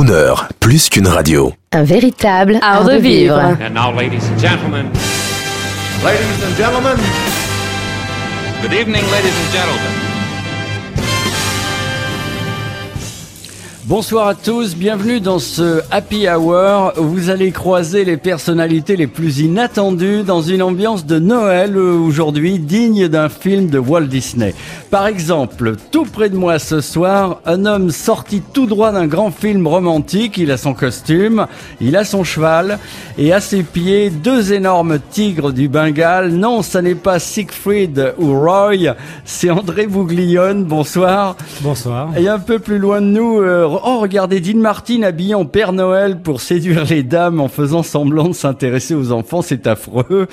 Crooner, plus qu'une radio. Un véritable Art de vivre. And now, ladies and gentlemen, Ladies and gentlemen, Good evening, ladies and gentlemen. Bonsoir à tous, bienvenue dans ce Happy Hour vous allez croiser les personnalités les plus inattendues dans une ambiance de Noël euh, aujourd'hui digne d'un film de Walt Disney. Par exemple, tout près de moi ce soir, un homme sorti tout droit d'un grand film romantique, il a son costume, il a son cheval et à ses pieds deux énormes tigres du Bengale. Non, ça n'est pas Siegfried ou Roy, c'est André Bouglione, bonsoir. Bonsoir. Et un peu plus loin de nous, euh, oh regardez Dean Martin habillé en Père Noël pour séduire les dames en faisant semblant de s'intéresser aux enfants, c'est affreux.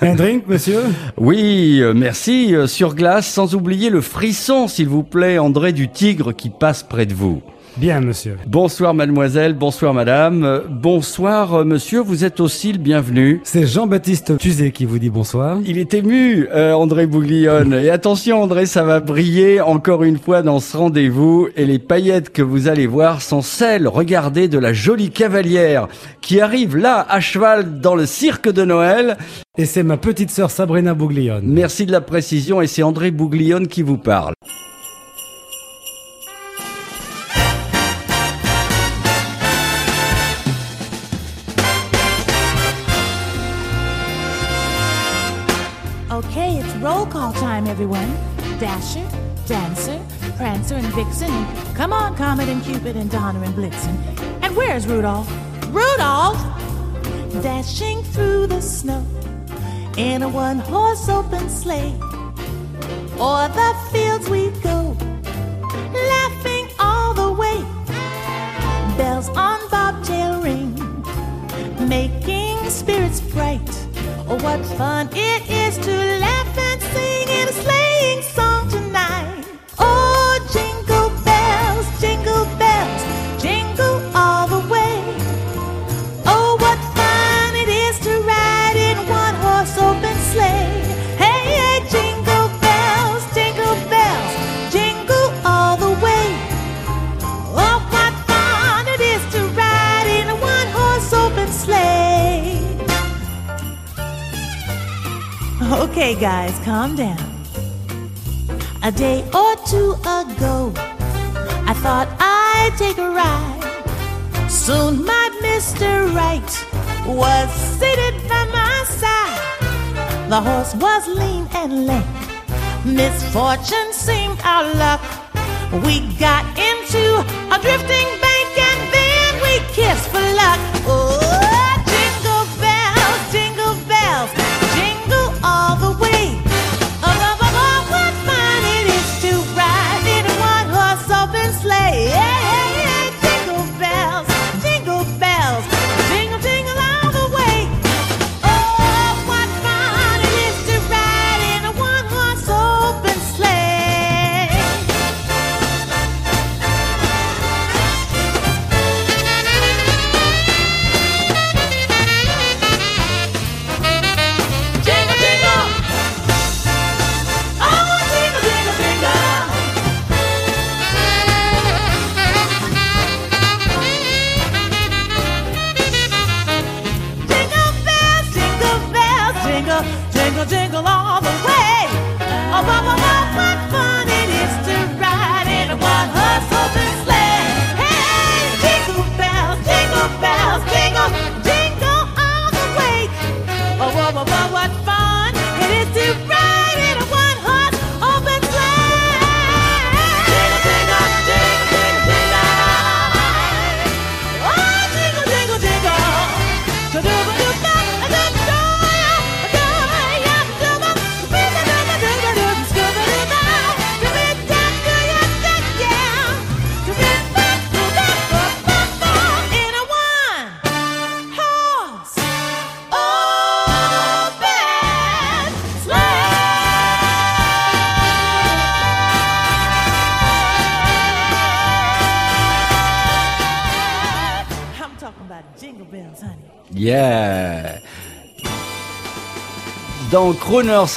Un drink, monsieur? Oui, euh, merci, euh, sur glace, sans oublier le frisson, s'il vous plaît, André du tigre qui passe près de vous. Bien, monsieur. Bonsoir mademoiselle, bonsoir madame, bonsoir euh, monsieur, vous êtes aussi le bienvenu. C'est Jean-Baptiste Tuzet qui vous dit bonsoir. Il est ému, euh, André Bouglione. Et attention, André, ça va briller encore une fois dans ce rendez-vous. Et les paillettes que vous allez voir sont celles, regardez, de la jolie cavalière qui arrive là, à cheval, dans le cirque de Noël. Et c'est ma petite sœur Sabrina Bouglione. Merci de la précision et c'est André Bouglione qui vous parle. Time, everyone. Dasher, Dancer, Prancer, and Vixen. And come on, Comet and Cupid and Donner and Blitzen. And where's Rudolph? Rudolph! Dashing through the snow in a one horse open sleigh. O'er the fields we go, laughing all the way. Bells on bobtail ring, making spirits bright. Oh, what fun it is to laugh and sing in a sleighing Okay, guys, calm down. A day or two ago, I thought I'd take a ride. Soon my Mr. Right was seated by my side. The horse was lean and lame. Misfortune seemed our luck. We got into a drifting bank and then we kissed for luck. Oh,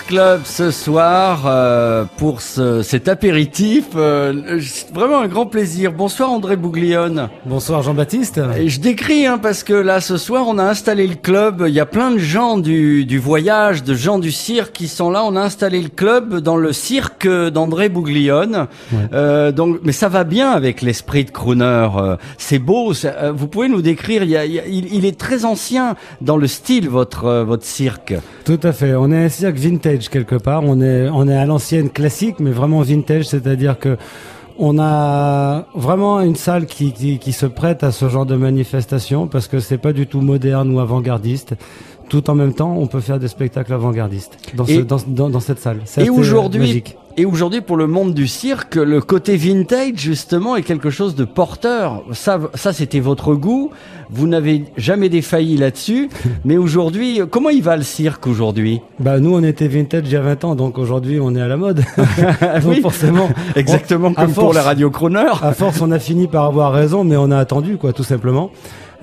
Club ce soir euh, pour ce, cet apéritif. Euh, vraiment un grand plaisir. Bonsoir André Bouglione. Bonsoir Jean-Baptiste. Je décris hein, parce que là ce soir on a installé le club. Il y a plein de gens du, du voyage, de gens du cirque qui sont là. On a installé le club dans le cirque d'André Bouglione. Euh, donc, mais ça va bien avec l'esprit de crooner. Euh, c'est beau. euh, vous pouvez nous décrire. Il, y a- il y a- il- il est très ancien dans le style votre euh, votre cirque. Tout à fait. On est un cirque vintage quelque part. On est, on est à l'ancienne classique, mais vraiment vintage, c'est-à-dire que on a vraiment une salle qui, qui, se prête à ce genre de manifestation parce que c'est pas du tout moderne ou avant-gardiste. Tout en même temps, on peut faire des spectacles avant-gardistes dans, ce- Et- dans, dans, dans cette salle. Et assez aujourd'hui, et aujourd'hui pour le monde du cirque, le côté vintage justement est quelque chose de porteur. Ça, ça c'était votre goût. Vous n'avez jamais défailli là-dessus. mais aujourd'hui, comment il va le cirque aujourd'hui? Bah nous, on était vintage il y a 20 ans, donc aujourd'hui, on est à la mode. donc Oui. forcément, Exactement on- comme pour la radio Croner. À force, on a fini par avoir raison, mais on a attendu, quoi, tout simplement.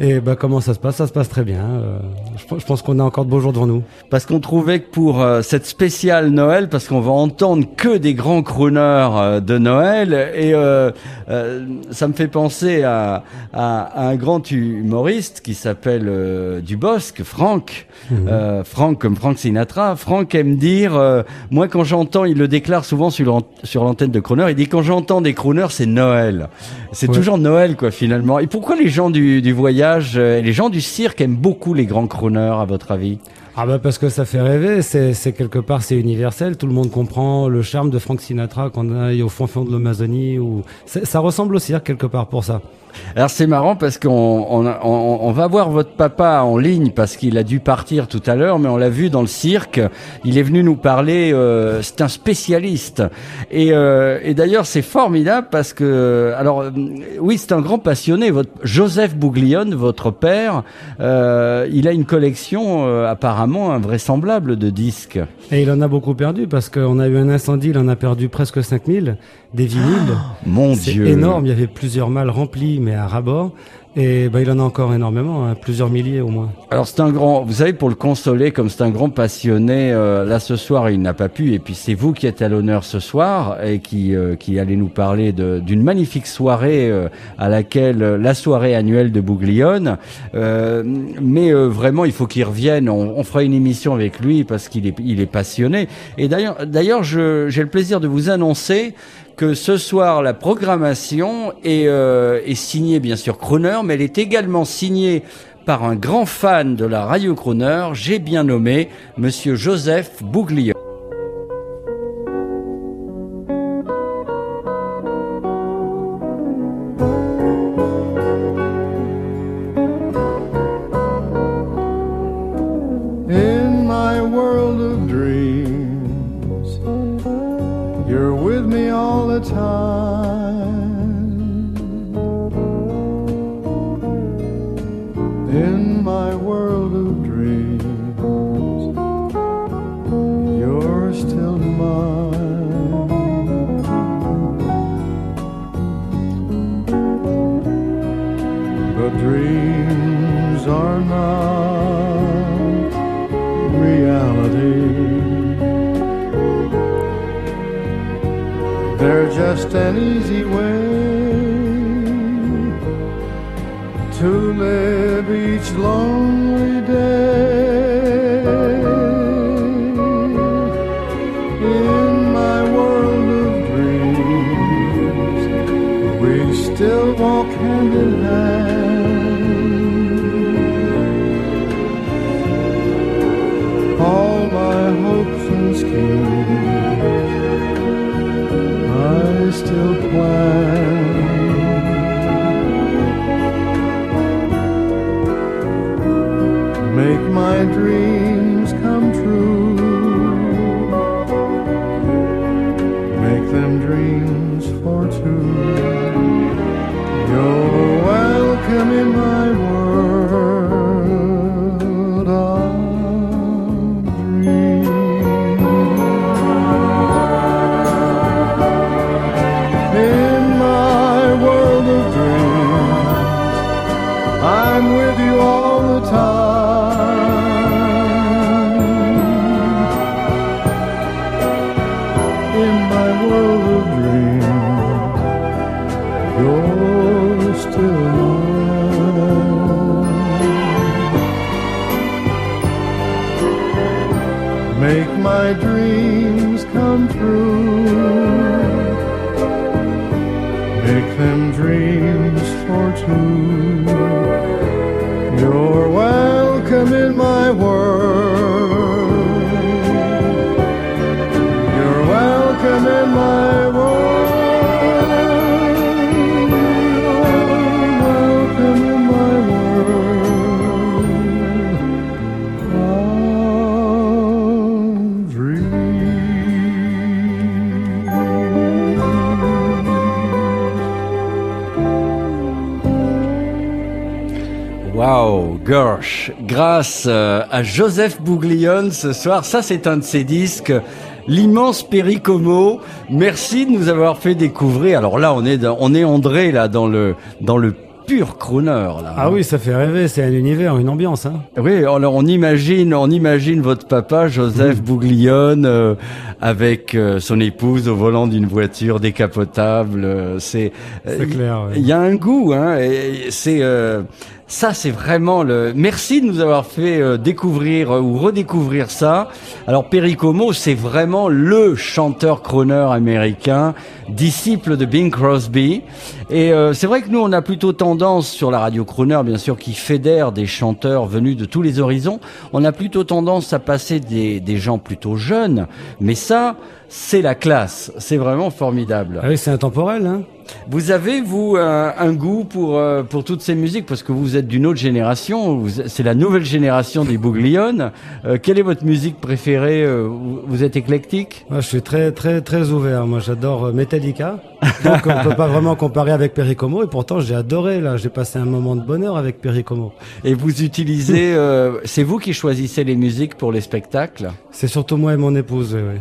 Et bah, comment ça se passe? Ça se passe très bien. Euh, je, pense- je pense qu'on a encore de beaux jours devant nous. Parce qu'on trouvait que pour euh, cette spéciale Noël, parce qu'on va entendre que des grands crooners euh, de Noël, et ça me fait penser à, à- à un grand humoriste qui s'appelle Dubosc, Franck. Euh, Franck comme Frank Sinatra. Franck aime dire, moi quand j'entends, il le déclare souvent sur l'an- sur l'antenne de crooner, il dit quand j'entends des crooners, c'est Noël. C'est Ouais. toujours Noël quoi finalement. Et pourquoi les gens du, du voyage, euh, les gens du cirque aiment beaucoup les grands crooners à votre avis? Ah bah parce que ça fait rêver. C'est quelque part, c'est universel. Tout le monde comprend le charme de Frank Sinatra qu'on aille au fond fond de l'Amazonie. Ou ça ressemble au cirque quelque part pour ça. Alors c'est marrant parce qu'on on, on- on va voir votre papa en ligne parce qu'il a dû partir tout à l'heure, mais on l'a vu dans le cirque. Il est venu nous parler. euh, c'est un spécialiste. Et, euh, et d'ailleurs c'est formidable parce que alors euh, oui c'est un grand passionné. Votre Joseph Bouglione, votre père, euh, il a une collection apparemment invraisemblable de disques. Et il en a beaucoup perdu parce qu'on a eu un incendie. Il en a perdu presque 5000 des vinyles. Mon c'est Dieu, énorme. Il y avait plusieurs malles mais à rabord. Et bah, il en a encore énormément, hein, plusieurs milliers au moins. Alors c'est un grand, vous savez, pour le consoler, comme c'est un grand passionné, euh, là ce soir il n'a pas pu, et puis c'est vous qui êtes à l'honneur ce soir et qui euh, allez nous parler d'une magnifique soirée euh, à laquelle euh, la soirée annuelle de Bouglione. Mais vraiment, il faut qu'il revienne. On, fera une émission avec lui parce qu'il est est passionné. Et d'ailleurs, d'ailleurs, j'ai le plaisir de vous annoncer que ce soir, la programmation est, euh, est signée, bien sûr, Croner, mais elle est également signée par un grand fan de la radio Croner, j'ai bien nommé Monsieur Joseph Bouglione. Gersh. Grâce euh, à Joseph Bouglione ce soir, ça c'est un de ses disques. L'immense Pericomo, merci de nous avoir fait découvrir. Alors là, on est dans- on est André là dans le dans le pur crooner là. Ah oui, ça fait rêver, c'est un univers, une ambiance. Hein. Oui, alors on imagine, on imagine votre papa Joseph Bouglione euh, avec euh, son épouse au volant d'une voiture décapotable. euh, c'est euh, clair, ouais. Il y a un goût, hein. c'est euh, ça, c'est vraiment le. Merci de nous avoir fait découvrir ou redécouvrir ça. Alors Pericomo, c'est vraiment le chanteur crooner américain, disciple de Bing Crosby. Et euh, c'est vrai que nous, on a plutôt tendance sur la radio crooner, bien sûr, qui fédère des chanteurs venus de tous les horizons. On a plutôt tendance à passer des, des gens plutôt jeunes, mais ça, c'est la classe. C'est vraiment formidable. Ah oui, c'est intemporel. Hein. Vous avez, vous, un, un goût pour, euh, pour toutes ces musiques? Parce que vous êtes d'une autre génération, c'est la nouvelle génération des Bouglione. Euh, quelle est votre musique préférée euh, vous, êtes éclectique? Moi, je suis très, très, très ouvert. Moi, j'adore euh, Metallica. Donc, on peut pas vraiment comparer avec Pericomo. Et pourtant, j'ai adoré. Là, j'ai passé un moment de bonheur avec Pericomo. Et vous utilisez... euh, c'est vous qui choisissez les musiques pour les spectacles? C'est surtout moi et mon épouse. Oui, oui.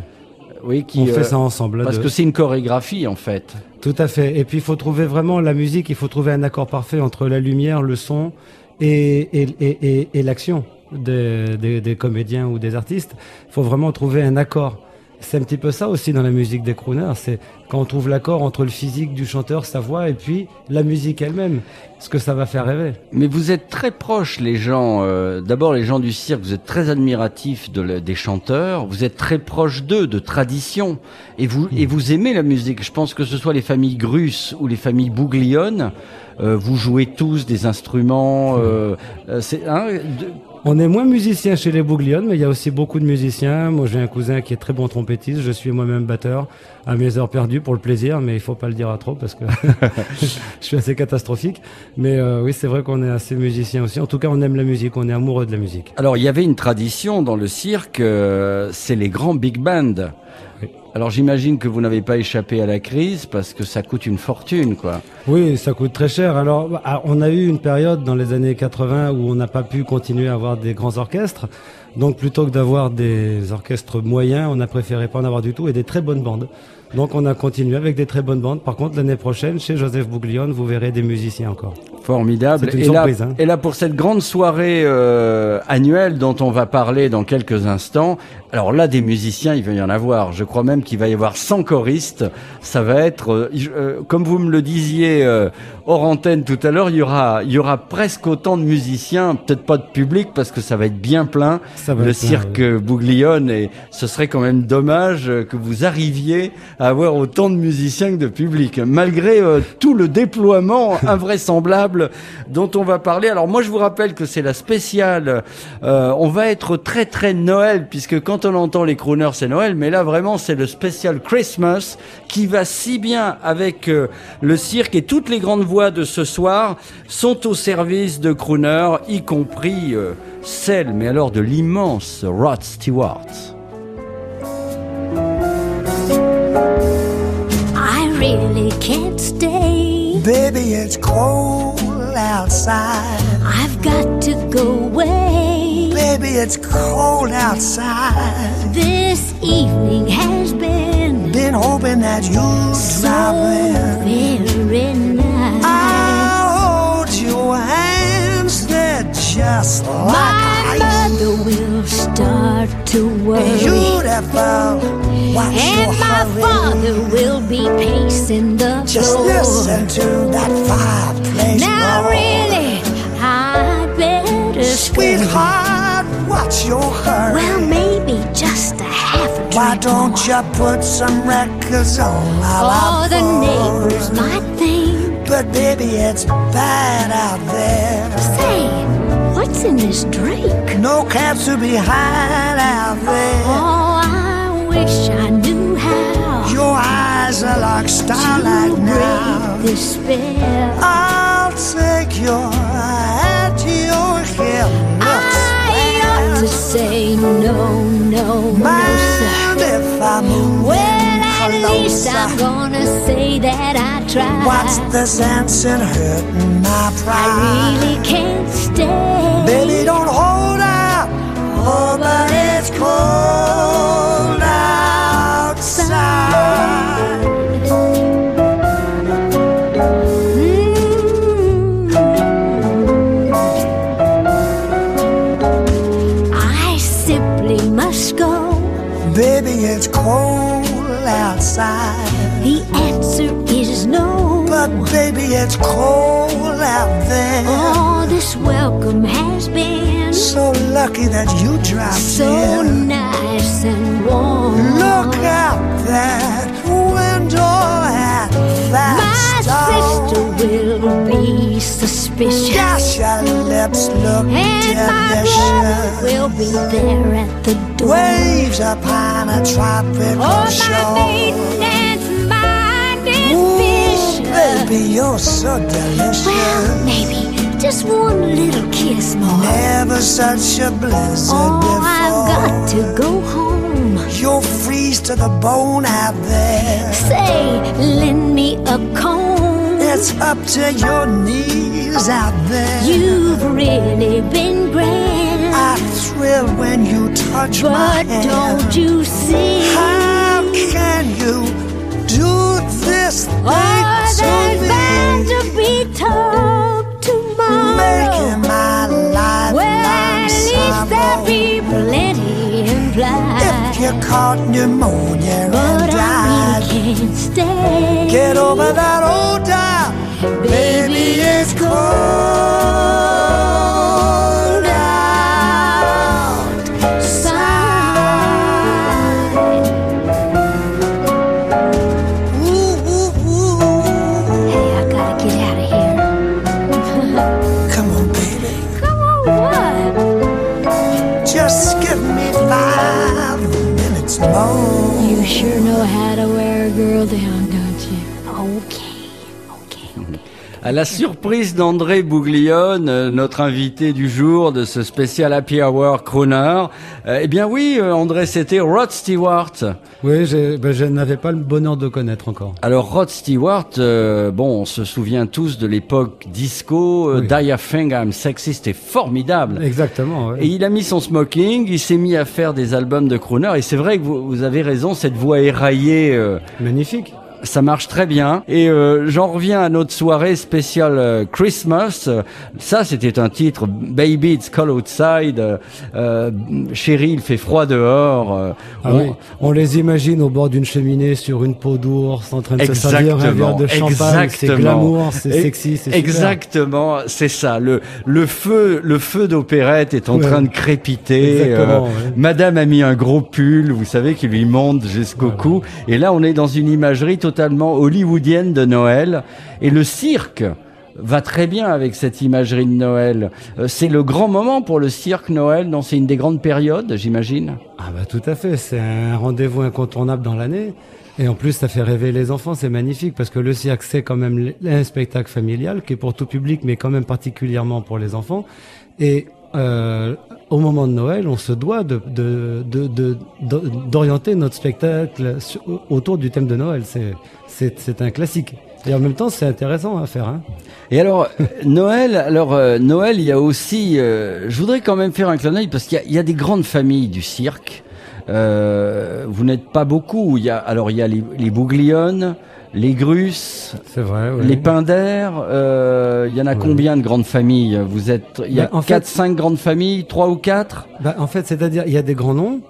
Oui, qui, On fait euh, ça ensemble. Parce deux. que c'est une chorégraphie, en fait. Tout à fait. Et puis il faut trouver vraiment la musique, il faut trouver un accord parfait entre la lumière, le son et, et, et, et, et l'action des, des, des comédiens ou des artistes. Il faut vraiment trouver un accord. C'est un petit peu ça aussi dans la musique des crooners, c'est quand on trouve l'accord entre le physique du chanteur, sa voix, et puis la musique elle-même, ce que ça va faire rêver. Mais vous êtes très proches, les gens. euh, D'abord, les gens du cirque, vous êtes très admiratifs des chanteurs. Vous êtes très proches d'eux, de tradition. Et vous, et vous aimez la musique. Je pense que ce soit les familles Grus ou les familles Bouglione. euh, vous jouez tous des instruments. euh, euh, c'est hein, de- On est moins musiciens chez les Bouglione, mais il y a aussi beaucoup de musiciens. Moi, j'ai un cousin qui est très bon trompettiste. Je suis moi-même batteur à mes heures perdues pour le plaisir, mais il faut pas le dire à trop parce que je suis assez catastrophique. Mais euh, oui, c'est vrai qu'on est assez musiciens aussi. En tout cas, on aime la musique, on est amoureux de la musique. Alors, il y avait une tradition dans le cirque. euh, c'est les grands big bands. Alors, j'imagine que vous n'avez pas échappé à la crise parce que ça coûte une fortune, quoi. Oui, ça coûte très cher. Alors, bah, on a eu une période dans les années 80 où on n'a pas pu continuer à avoir des grands orchestres. Donc, plutôt que d'avoir des orchestres moyens, on a préféré pas en avoir du tout et des très bonnes bandes. Donc, on a continué avec des très bonnes bandes. Par contre, l'année prochaine, chez Joseph Bouglione, vous verrez des musiciens encore. Formidable. Une et, là, surprise, hein. et là, pour cette grande soirée euh, annuelle dont on va parler dans quelques instants, alors là, des musiciens, il va y en avoir. Je crois même qu'il va y avoir 100 choristes. Ça va être, euh, euh, comme vous me le disiez euh, hors antenne tout à l'heure, il y aura, il y aura presque autant de musiciens, peut-être pas de public parce que ça va être bien plein. Ça va le être plein, cirque Bouglione et ce serait quand même dommage euh, que vous arriviez à avoir autant de musiciens que de public, malgré euh, tout le déploiement invraisemblable dont on va parler. Alors moi je vous rappelle que c'est la spéciale, euh, on va être très très Noël puisque quand on entend les crooners c'est Noël, mais là vraiment c'est le spécial Christmas qui va si bien avec euh, le cirque et toutes les grandes voix de ce soir sont au service de crooners, y compris euh, celle, mais alors de l'immense Rod Stewart. I really can't stay. Baby, it's cold outside. I've got to go away. Baby, it's cold outside. This evening has been Been hoping that you'd so drop in. very nice. I'll hold your hands, they're just like My ice. mother will start to worry. Beautiful, your And my hurry? father will be pacing the Just floor. listen to that fireplace Now roar. really, I'd better. Sweetheart, what's your hurry? Well, maybe just a half a Why don't more. you put some records on while Oh, the neighbors might think. But baby, it's bad out there. Say, what's in this drink? No cats to be had out there. Oh, I wish I knew how Your eyes are like to starlight now. break this spell. I'll take your hat, your hair looks I ought to say no, no, no, sir. if I move Well, at least closer? I'm gonna say that I tried. What's the sense in hurting my pride? I really can't stay. Baby, don't hold out. Oh, but it's cold But baby, it's cold out there. Oh, this welcome has been So lucky that you dropped so in. nice and warm. Look out that window at that My sister stone. will be suspicious. Gosh, your lips look And my brother will be there at the door. Waves upon a tropical Oh, my shore. Baby, you're so delicious. Well, maybe just one little kiss more. Never such a blizzard Oh, before. I've got to go home. You'll freeze to the bone out there. Say, lend me a comb. It's up to your knees out there. You've really been grand. I thrill when you touch my hand. But don't you see? How can you do this thing Oh, to bound me? to be talk tomorrow. Making my life Well, at least there'll be plenty implied. If you caught pneumonia and but I died, really can't stay. get over that old doubt. Baby, it's cold world they. À la surprise d'André Bouglione, euh, notre invité du jour de ce spécial Happy Hour Crooner, euh, eh bien oui, euh, André, c'était Rod Stewart. Oui, ben, je n'avais pas le bonheur de connaître encore. Alors Rod Stewart, euh, bon, on se souvient tous de l'époque disco, euh, Oui. Die I Think I'm c'était formidable. Exactement. ouais. Et il a mis son smoking, il s'est mis à faire des albums de crooner, et c'est vrai que vous, vous avez raison, cette voix éraillée, euh, Magnifique. Ça marche très bien. Et euh, j'en reviens à notre soirée spéciale euh, Christmas. Euh, Ça, c'était un titre, Baby It's Cold Outside, euh, euh, Chérie, il fait froid dehors. euh, Ah on- oui. On les imagine au bord d'une cheminée sur une peau d'ours en train de se servir un verre de champagne. C'est glamour, c'est sexy, c'est. Exactement, c'est ça. Le le feu le feu d'opérette est en Ouais. train de crépiter. Exactement, ouais. Madame a mis un gros pull, vous savez, qui lui monte jusqu'au cou. Et là, on est dans une imagerie totalement hollywoodienne de Noël. Et le cirque va très bien avec cette imagerie de Noël. Euh, C'est le grand moment pour le cirque Noël, donc c'est une des grandes périodes, j'imagine. Ah bah tout à fait, c'est un rendez-vous incontournable dans l'année. Et en plus, ça fait rêver les enfants, c'est magnifique parce que le cirque, c'est quand même un spectacle familial qui est pour tout public, mais quand même particulièrement pour les enfants. Et euh, au moment de Noël, on se doit de, de, de, de- d'orienter notre spectacle autour du thème de Noël. C'est, c'est, un classique. Et en même temps, c'est intéressant à faire. Hein. Et alors euh, Noël, alors euh, Noël, il y a aussi, euh, je voudrais quand même faire un clin d'œil parce qu'il y y a des grandes familles du cirque. Euh, vous n'êtes pas beaucoup. Il y a alors il y a les, les les Grusses, C'est vrai. ouais. les Pinders. Euh, il y en a combien de grandes familles Vous êtes, il y a Ben, en fait- quatre, cinq grandes familles, trois ou quatre. Bah, en fait, c'est-à-dire, il y a des grands noms,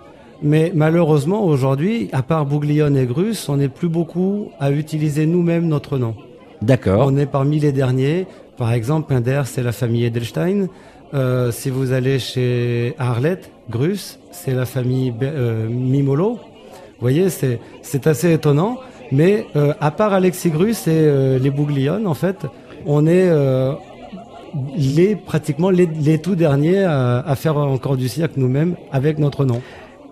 mais malheureusement, aujourd'hui, à part Bouglione et Grus, on n'est plus beaucoup à utiliser nous-mêmes notre nom. D'accord. On est parmi les derniers. Par exemple, Pinder, c'est la famille Edelstein. Euh, si vous allez chez Arlette, Grus, c'est la famille Be- euh, Mimolo. Vous voyez, c'est c'est assez étonnant. Mais euh, à part Alexis Grus et euh, les Bouglione, en fait, on est euh, les pratiquement les, les tout derniers à, à faire encore du cirque nous-mêmes avec notre nom.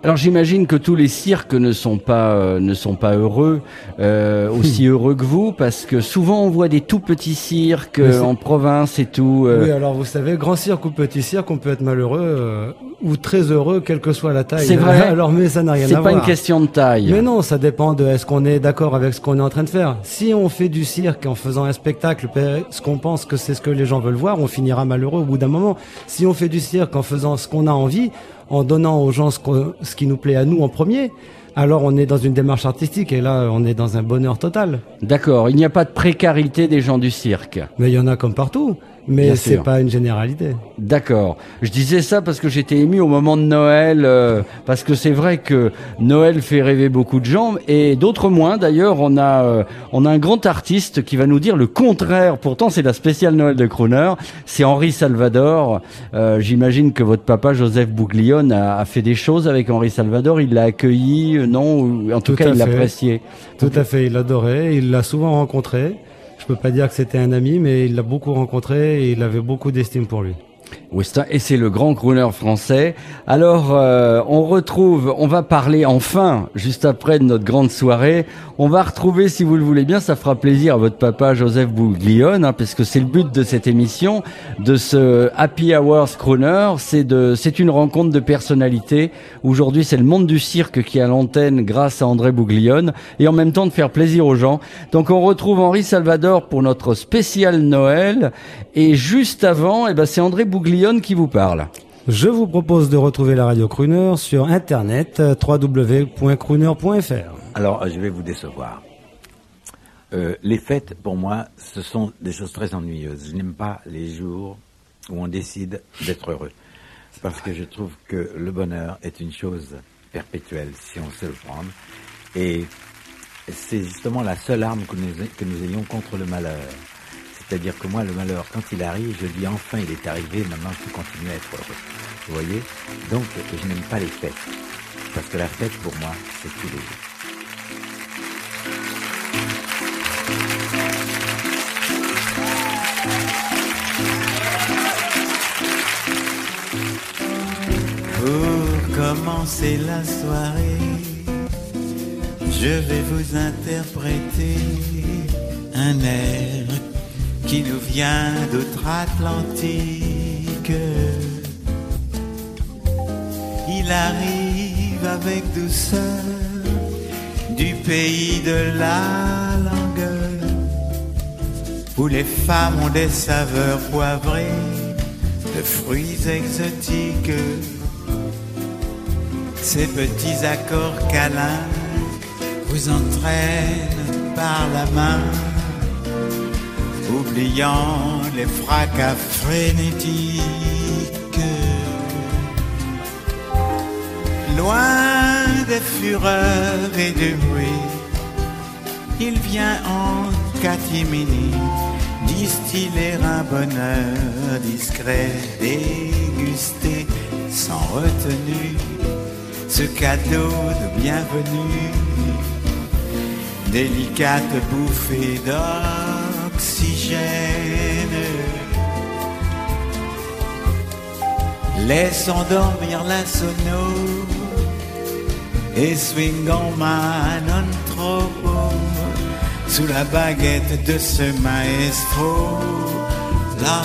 Alors j'imagine que tous les cirques ne sont pas euh, ne sont pas heureux euh, aussi heureux que vous parce que souvent on voit des tout petits cirques c'est- euh, en province et tout. euh, Oui, alors vous savez, grand cirque ou petit cirque, on peut être malheureux euh, ou très heureux, quelle que soit la taille. C'est vrai. Alors, mais ça n'a rien c'est à pas voir. une question de taille. Mais non, ça dépend de est-ce qu'on est d'accord avec ce qu'on est en train de faire. Si on fait du cirque en faisant un spectacle, ce qu'on pense que c'est ce que les gens veulent voir, on finira malheureux au bout d'un moment. Si on fait du cirque en faisant ce qu'on a envie, en donnant aux gens ce, qui nous plaît à nous en premier, alors on est dans une démarche artistique et là on est dans un bonheur total. D'accord, il n'y a pas de précarité des gens du cirque. Mais il y en a comme partout. Mais c'est pas une généralité. D'accord. Je disais ça parce que j'étais ému au moment de Noël, euh, parce que c'est vrai que Noël fait rêver beaucoup de gens et d'autres moins. D'ailleurs, on a euh, on a un grand artiste qui va nous dire le contraire. Pourtant, c'est la spéciale Noël de Crooner. C'est Henri Salvador. Euh, J'imagine que votre papa Joseph Bouglione a, a fait des choses avec Henri Salvador. Il l'a accueilli, euh, non? En tout, Tout cas, il l'appréciait. Tout à fait, il l'adorait, il l'a souvent rencontré. Je peux pas dire que c'était un ami, mais il l'a beaucoup rencontré et il avait beaucoup d'estime pour lui. Et c'est le grand crooner français. Alors, euh, on retrouve, on va parler enfin, juste après de notre grande soirée, on va retrouver, si vous le voulez bien, ça fera plaisir à votre papa Joseph Bouglione, hein, parce que c'est le but de cette émission, de ce Happy Hours Crooner, c'est de, c'est une rencontre de personnalités. Aujourd'hui, c'est le monde du cirque qui est à l'antenne grâce à André Bouglione, et en même temps de faire plaisir aux gens. Donc, on retrouve Henri Salvador pour notre spécial Noël, et juste avant, eh ben, c'est André Bouglione qui vous parle. Je vous propose de retrouver la radio Crooner sur internet www.crooner.fr. Alors, je vais vous décevoir. Euh, les fêtes, pour moi, ce sont des choses très ennuyeuses. Je n'aime pas les jours où on décide d'être heureux. Parce que je trouve que le bonheur est une chose perpétuelle, si on sait le prendre. Et c'est justement la seule arme que nous ayons contre le malheur. C'est-à-dire que moi, le malheur, quand il arrive, je dis enfin, il est arrivé, maintenant je peux continuer à être heureux. Vous voyez? Donc, je n'aime pas les fêtes. Parce que la fête, pour moi, c'est tous les jours. Pour commencer la soirée, je vais vous interpréter un air qui nous vient d'outre-Atlantique. Il arrive avec douceur du pays de la langueur, où les femmes ont des saveurs poivrées de fruits exotiques. Ces petits accords câlins vous entraînent par la main, oubliant les fracas frénétiques. Loin des fureurs et du bruit, il vient en catimini distiller un bonheur discret, déguster sans retenue ce cadeau de bienvenue, délicate bouffée d'oxygène. Laissons dormir la sono et swingons man non trop sous la baguette de ce maestro, la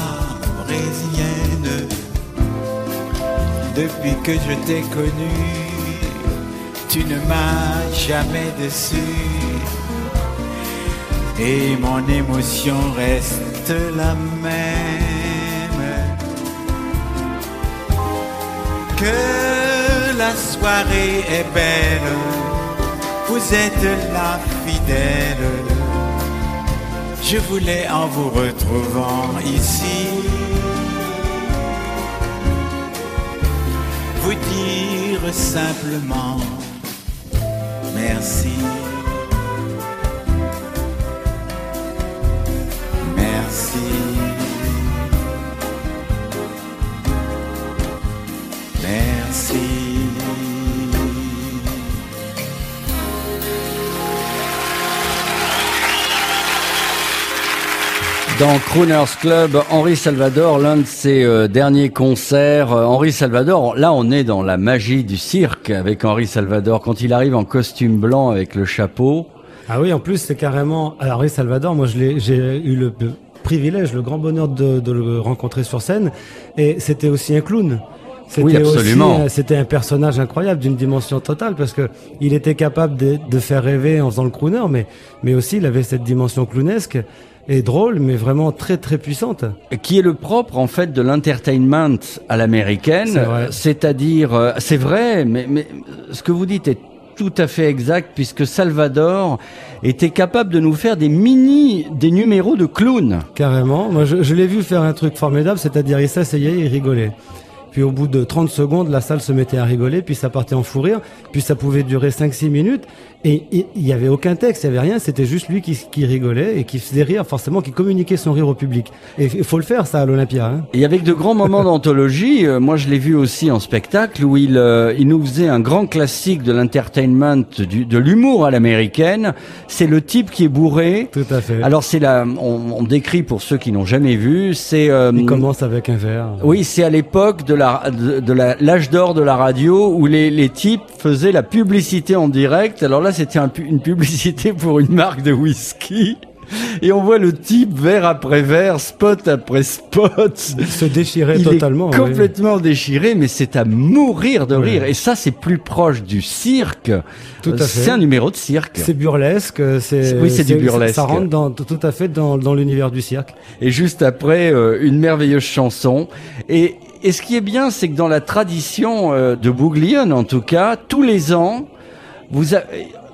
brésilienne. Depuis que je t'ai connu, tu ne m'as jamais déçu. Et mon émotion reste la même. Que la soirée est belle, vous êtes la fidèle. Je voulais en vous retrouvant ici. Vous dire simplement merci. Dans Crooners Club, Henri Salvador, l'un de ses euh, derniers concerts. Euh, Henri Salvador, là on est dans la magie du cirque avec Henri Salvador. Quand il arrive en costume blanc avec le chapeau, Ah oui, en plus, c'est carrément. Alors, Henri Salvador, moi, j'ai eu le privilège, le grand bonheur de, de le rencontrer sur scène. Et c'était aussi un clown. Oui, absolument. euh, C'était un personnage incroyable d'une dimension totale parce que il était capable de, de faire rêver en faisant le crooner, mais, mais aussi il avait cette dimension clownesque et drôle, mais vraiment très très puissante. qui est le propre en fait de l'entertainment à l'américaine, C'est vrai. c'est-à-dire, euh, c'est vrai, mais, mais ce que vous dites est tout à fait exact puisque Salvador était capable de nous faire des mini, des numéros de clown. Carrément. Moi, je, je l'ai vu faire un truc formidable, c'est-à-dire il s'asseyait, il rigolait. Puis au bout de 30 secondes, la salle se mettait à rigoler, puis ça partait en fou rire, puis ça pouvait durer 5-6 minutes, et il y avait aucun texte, il y avait rien, c'était juste lui qui, qui rigolait et qui faisait rire, forcément, qui communiquait son rire au public. Et il faut le faire, ça, à l'Olympia. Hein. Et avec de grands moments d'anthologie, euh, moi je l'ai vu aussi en spectacle où il, euh, il nous faisait un grand classique de l'entertainment, de l'humour à l'américaine. C'est le type qui est bourré. Tout à fait. Alors c'est la, on, on décrit pour ceux qui n'ont jamais vu, c'est euh, il commence avec un verre. Oui, c'est à l'époque de la de, l'âge d'or de la radio où les, types faisaient la publicité en direct. Alors là, c'était une publicité pour une marque de whisky. Et on voit le type verre après verre, spot après spot. se déchirait Il totalement. est oui. complètement déchiré, mais c'est à mourir de Oui. rire. Et ça, c'est plus proche du cirque. Tout à Euh, fait. C'est un numéro de cirque. C'est burlesque, c'est Oui, c'est du burlesque. Ça rentre dans, tout à fait dans, dans l'univers du cirque. Et juste après, euh, une merveilleuse chanson. Et, et ce qui est bien, c'est que dans la tradition euh, de Bouglione, en tout cas, tous les ans, vous, a-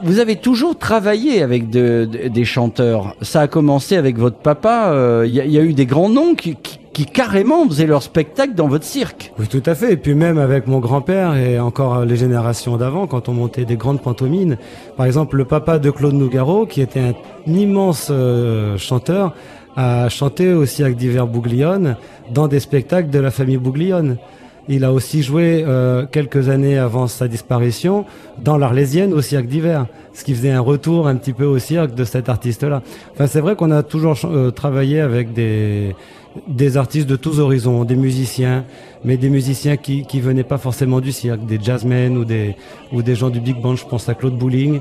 vous avez toujours travaillé avec de- de- des chanteurs. Ça a commencé avec votre papa. euh, Il y, a- il y a eu des grands noms qui, qui, qui carrément faisaient leur spectacle dans votre cirque. Oui, tout à fait. Et puis même avec mon grand-père et encore euh, les générations d'avant, quand on montait des grandes pantomimes, par exemple le papa de Claude Nougaro, qui était un immense euh, chanteur, a chanté au cirque d'hiver Bouglione dans des spectacles de la famille Bouglione. Il a aussi joué euh, quelques années avant sa disparition dans l'Arlésienne au cirque d'hiver, ce qui faisait un retour un petit peu au cirque de cet artiste-là. Enfin, c'est vrai qu'on a toujours euh, travaillé avec des des artistes de tous horizons, des musiciens, mais des musiciens qui qui venaient pas forcément du cirque, des jazzmen ou des ou des gens du big band. Je pense à Claude Bouling.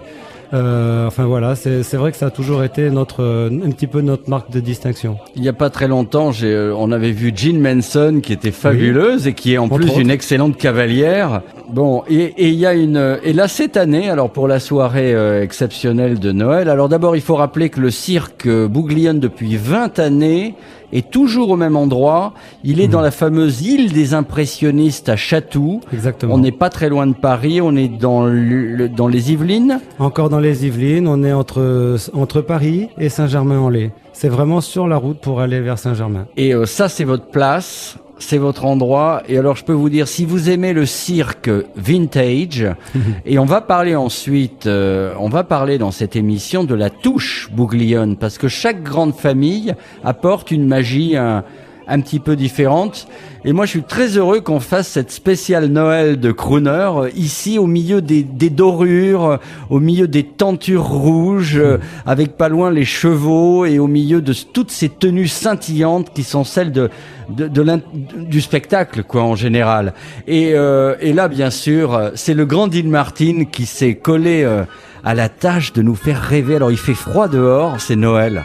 Euh, enfin voilà, c'est c'est vrai que ça a toujours été notre euh, un petit peu notre marque de distinction. Il n'y a pas très longtemps, j'ai, euh, on avait vu Jean Manson qui était fabuleuse et qui est en Entre plus autres. une excellente cavalière. Bon, et et il y a une et là cette année, alors pour la soirée euh, exceptionnelle de Noël, alors d'abord il faut rappeler que le cirque euh, Bouglione depuis 20 années est toujours au même endroit. Il est dans la fameuse île des impressionnistes à Chatou. Exactement. On n'est pas très loin de Paris, on est dans le, le- dans les Yvelines. Encore dans les Yvelines, on est entre entre Paris et Saint-Germain-en-Laye. C'est vraiment sur la route pour aller vers Saint-Germain. Et euh, ça, c'est votre place, c'est votre endroit. Et alors, je peux vous dire, si vous aimez le cirque vintage, et on va parler ensuite, euh, on va parler dans cette émission de la touche Bouglione, parce que chaque grande famille apporte une magie un, un petit peu différente. Et moi, je suis très heureux qu'on fasse cette spéciale Noël de crooner euh, ici, au milieu des, des dorures, euh, au milieu des tentures rouges, euh, avec pas loin les chevaux et au milieu de toutes ces tenues scintillantes qui sont celles de, de, de du spectacle, quoi, en général. Et, euh, et là, bien sûr, c'est le grand Dean Martin qui s'est collé euh, à la tâche de nous faire rêver. Alors, il fait froid dehors, c'est Noël,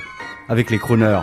avec les crooners.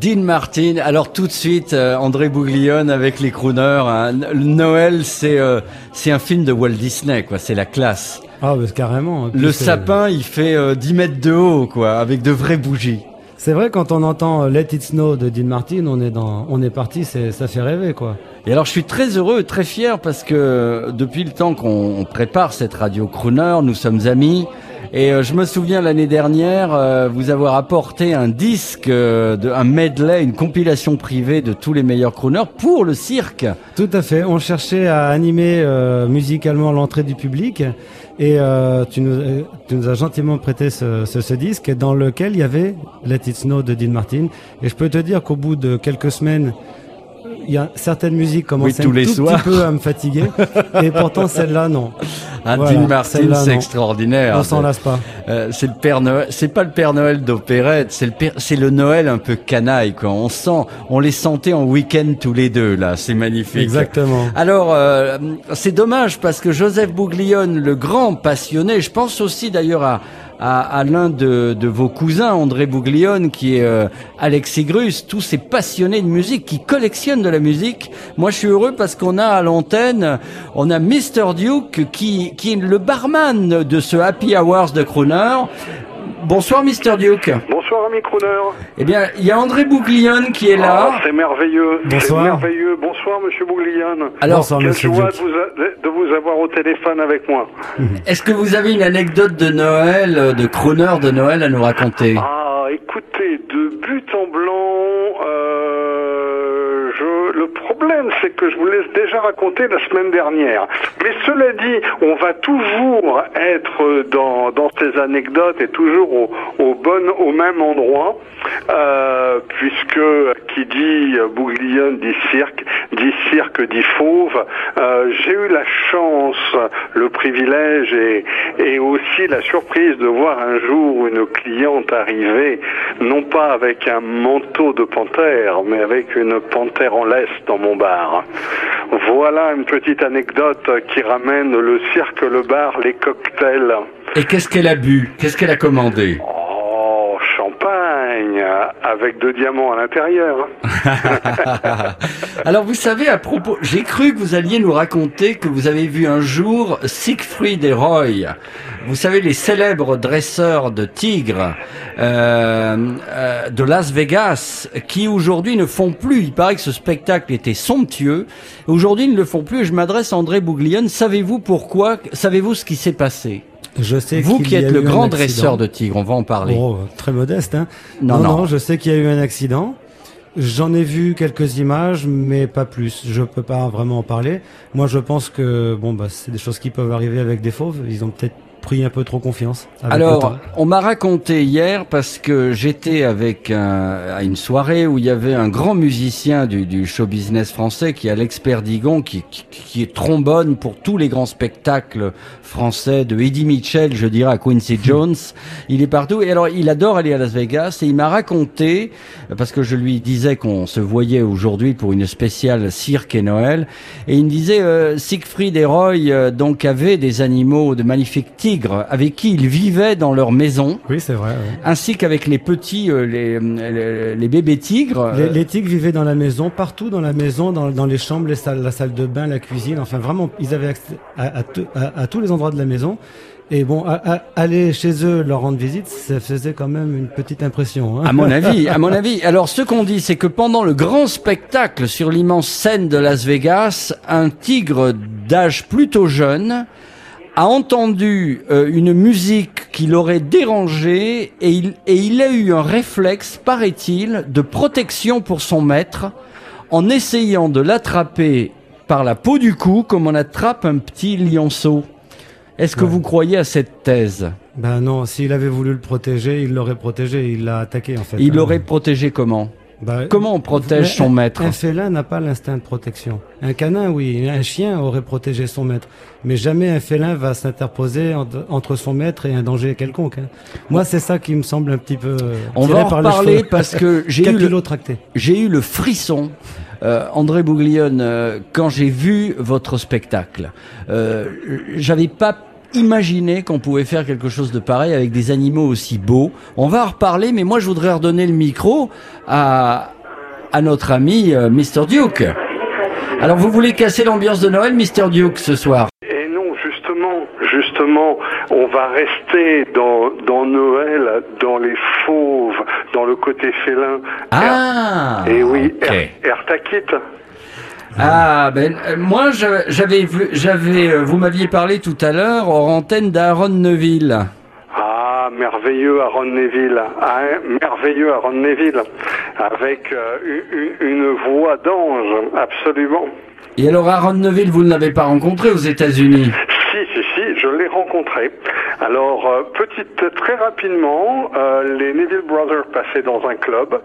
Dean Martin. Alors tout de suite, euh, André Bouglione avec les crooners. hein. Noël, c'est euh, c'est un film de Walt Disney, quoi. C'est la classe. Ah, bah, carrément. Le sapin, il fait euh, 10 mètres de haut, quoi, avec de vraies bougies. C'est vrai, quand on entend euh, Let It Snow de Dean Martin, on est dans, on est parti, c'est, ça fait rêver, quoi. Et alors je suis très heureux, très fier parce que depuis le temps qu'on on prépare cette radio crooner, nous sommes amis. Et euh, je me souviens l'année dernière euh, vous avoir apporté un disque, euh, de, un medley, une compilation privée de tous les meilleurs crooners pour le cirque. Tout à fait. On cherchait à animer euh, musicalement l'entrée du public et euh, tu, nous, euh, tu nous as gentiment prêté ce, ce, ce disque dans lequel il y avait Let It Snow de Dean Martin. Et je peux te dire qu'au bout de quelques semaines, il y a certaines musiques commençaient tous un les tout soirs. petit peu à me fatiguer. et pourtant celle-là, non. Un Voilà, Martin, c'est extraordinaire. On s'en lasse pas. Euh, c'est le Père Noël, c'est pas le Père Noël d'opérette, c'est le Père- c'est le Noël un peu canaille quoi. On sent, on les sentait en week-end tous les deux là, c'est magnifique. Exactement. Alors euh, c'est dommage parce que Joseph Bouglione, le grand passionné, je pense aussi d'ailleurs à à, l'un de, de vos cousins, André Bouglione, qui est euh, Alexis Grus, tous ces passionnés de musique qui collectionnent de la musique. Moi, je suis heureux parce qu'on a à l'antenne, on a Mr. Duke qui, qui est le barman de ce Happy Hours de Crooner. Bonsoir, Mr. Duke. Bonsoir, ami Crooner. Eh bien, il y a André Bouglione qui est là. Ah, c'est merveilleux. C'est Bonsoir. merveilleux. Bonsoir, monsieur Bouglione. Alors, Bonsoir, Quelle monsieur joie Duke. de vous, a- de vous avoir au téléphone avec moi. Est-ce que vous avez une anecdote de Noël, de Crooner de Noël à nous raconter? Ah, écoutez, de but en blanc, euh, le problème, c'est que je vous laisse déjà raconter la semaine dernière. Mais cela dit, on va toujours être dans, ces anecdotes et toujours au, même endroit, euh, puisque qui dit Bouglione dit cirque, dit cirque dit fauve. Euh, J'ai eu la chance, le privilège et aussi la surprise de voir un jour une cliente arriver, non pas avec un manteau de panthère, mais avec une panthère en laisse dans mon bar. Voilà une petite anecdote qui ramène le cirque, le bar, les cocktails. Et qu'est-ce qu'elle a bu? Qu'est-ce qu'elle a commandé? Oh, avec deux diamants à l'intérieur. Alors vous savez, à propos, j'ai cru que vous alliez nous raconter que vous avez vu un jour Siegfried et Roy. Vous savez, les célèbres dresseurs de tigres euh, euh, de Las Vegas, qui aujourd'hui ne font plus, il paraît que ce spectacle était somptueux, aujourd'hui ils ne le font plus, et je m'adresse à André Bouglione, savez-vous pourquoi? Savez-vous ce qui s'est passé? Je sais Vous qui êtes le grand dresseur de tigres, on va en parler. Oh, très modeste, hein. Non, non, non. je sais qu'il y a eu un accident. J'en ai vu quelques images, mais pas plus. Je peux pas vraiment en parler. Moi, je pense que bon, bah, c'est des choses qui peuvent arriver avec des fauves. Ils ont peut-être pris un peu trop confiance. avec le Alors, temps. on m'a raconté hier parce que j'étais avec un, à une soirée où il y avait un grand musicien du, du show business français qui est Alex Perdigon, qui, qui, qui est trombone pour tous les grands spectacles français de Eddie Mitchell, je dirais, à Quincy Jones. Il est partout. Et alors, il adore aller à Las Vegas et il m'a raconté, parce que je lui disais qu'on se voyait aujourd'hui pour une spéciale cirque et Noël, et il me disait, euh, Siegfried et Roy, euh, donc, avaient des animaux, de magnifiques avec qui ils vivaient dans leur maison. Oui, c'est vrai. ouais. Ainsi qu'avec les petits, euh, les, les, les bébés tigres. Les, euh, les tigres vivaient dans la maison, partout dans la maison, dans, dans les chambres, les salles, la salle de bain, la cuisine. Enfin, vraiment, ils avaient accès à, à tout- à- à tous les endroits de la maison. Et bon, à- à- aller chez eux leur rendre visite, ça faisait quand même une petite impression. hein. À mon avis, à mon avis. Alors, ce qu'on dit, c'est que pendant le grand spectacle sur l'immense scène de Las Vegas, un tigre d'âge plutôt jeune a entendu euh, une musique qui l'aurait dérangé et il, et il a eu un réflexe, paraît-il, de protection pour son maître en essayant de l'attraper par la peau du cou comme on attrape un petit lionceau. Est-ce que vous croyez à cette thèse? Ben non, s'il avait voulu le protéger, il l'aurait protégé, il l'a attaqué en fait. Il hein. l'aurait protégé comment? Bah, Comment on protège son maître Un félin n'a pas l'instinct de protection. Un canin, oui. Un chien aurait protégé son maître. Mais jamais un félin va s'interposer entre, son maître et un danger quelconque. hein. Moi, c'est ça qui me semble un petit peu. On va en par les reparler cheveux. parce que j'ai eu, le, j'ai eu le frisson. Euh, André Bouglione, euh, quand j'ai vu votre spectacle, euh, j'avais pas imaginé qu'on pouvait faire quelque chose de pareil avec des animaux aussi beaux. On va en reparler, mais moi je voudrais redonner le micro à, à notre ami euh, Mr. Duke. Alors vous voulez casser l'ambiance de Noël, Mr. Duke, ce soir? Et non, justement, justement, on va rester dans, dans Noël, dans les fauves, dans le côté félin. Ah Et oui, ok. Er- Ertakit. Ah ben euh, moi j'avais j'avais euh, vous m'aviez parlé tout à l'heure hors antenne d'Aaron Neville. Ah, merveilleux Aaron Neville. Ah, hein, merveilleux Aaron Neville. Avec euh, une voix d'ange, absolument. Et alors Aaron Neville vous ne l'avez pas rencontré aux États-Unis Si, si, si, je l'ai rencontré. Alors, euh, petite, très rapidement, euh, les Neville Brothers passaient dans un club.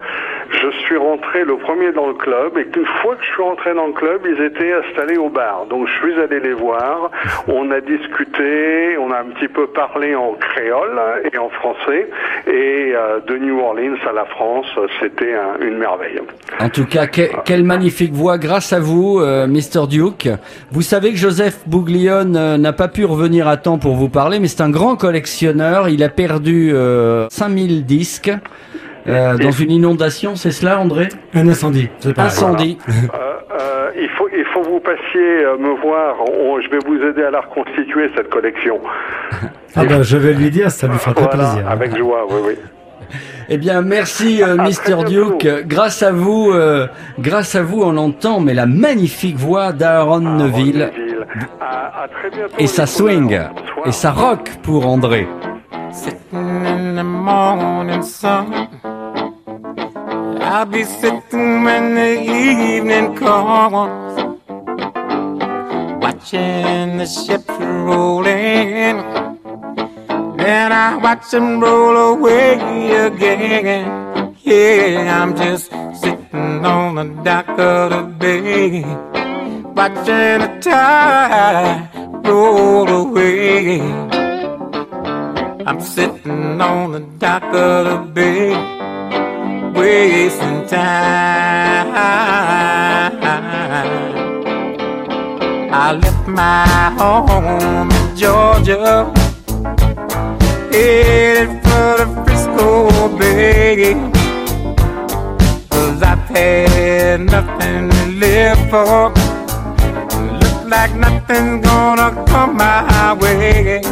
Je suis rentré le premier dans le club et qu'une fois que je suis rentré dans le club, ils étaient installés au bar. Donc, je suis allé les voir. On a discuté, on a un petit peu parlé en créole et en français. Et euh, de New Orleans à la France, c'était un- une merveille. En tout cas, que- quelle magnifique voix grâce à vous, Mr. Duke. Vous savez que Joseph Bouglione euh, n'a pas pu revenir à temps pour vous parler, mais c'est un grand collectionneur. Il a perdu euh, 5000 disques euh, dans une inondation, c'est cela, André? Un incendie. c'est pas Incendie. Euh, euh, il faut, il faut que vous passiez me voir. On- je vais vous aider à la reconstituer cette collection. Ah ben, je vais lui dire, ça lui fera très Voilà, plaisir. avec joie, oui, oui. Eh bien, merci euh, À Mr. Duke. Grâce à vous, euh, grâce à vous, on entend mais la magnifique voix d'Aaron Neville Neville. À, à très bientôt. et sa les swing et sa rock pour André. sitting in the morning sun. I'll be sitting when the evening comes, watching the ships rolling. Then I watch them roll away again. Yeah, I'm just sitting on the dock of the bay, watching the tide roll away. I'm sitting on the dock of the bay, wasting time. I left my home in Georgia, headed for the Frisco Bay. Cause I've had nothing to live for. Look like nothing's gonna come my way.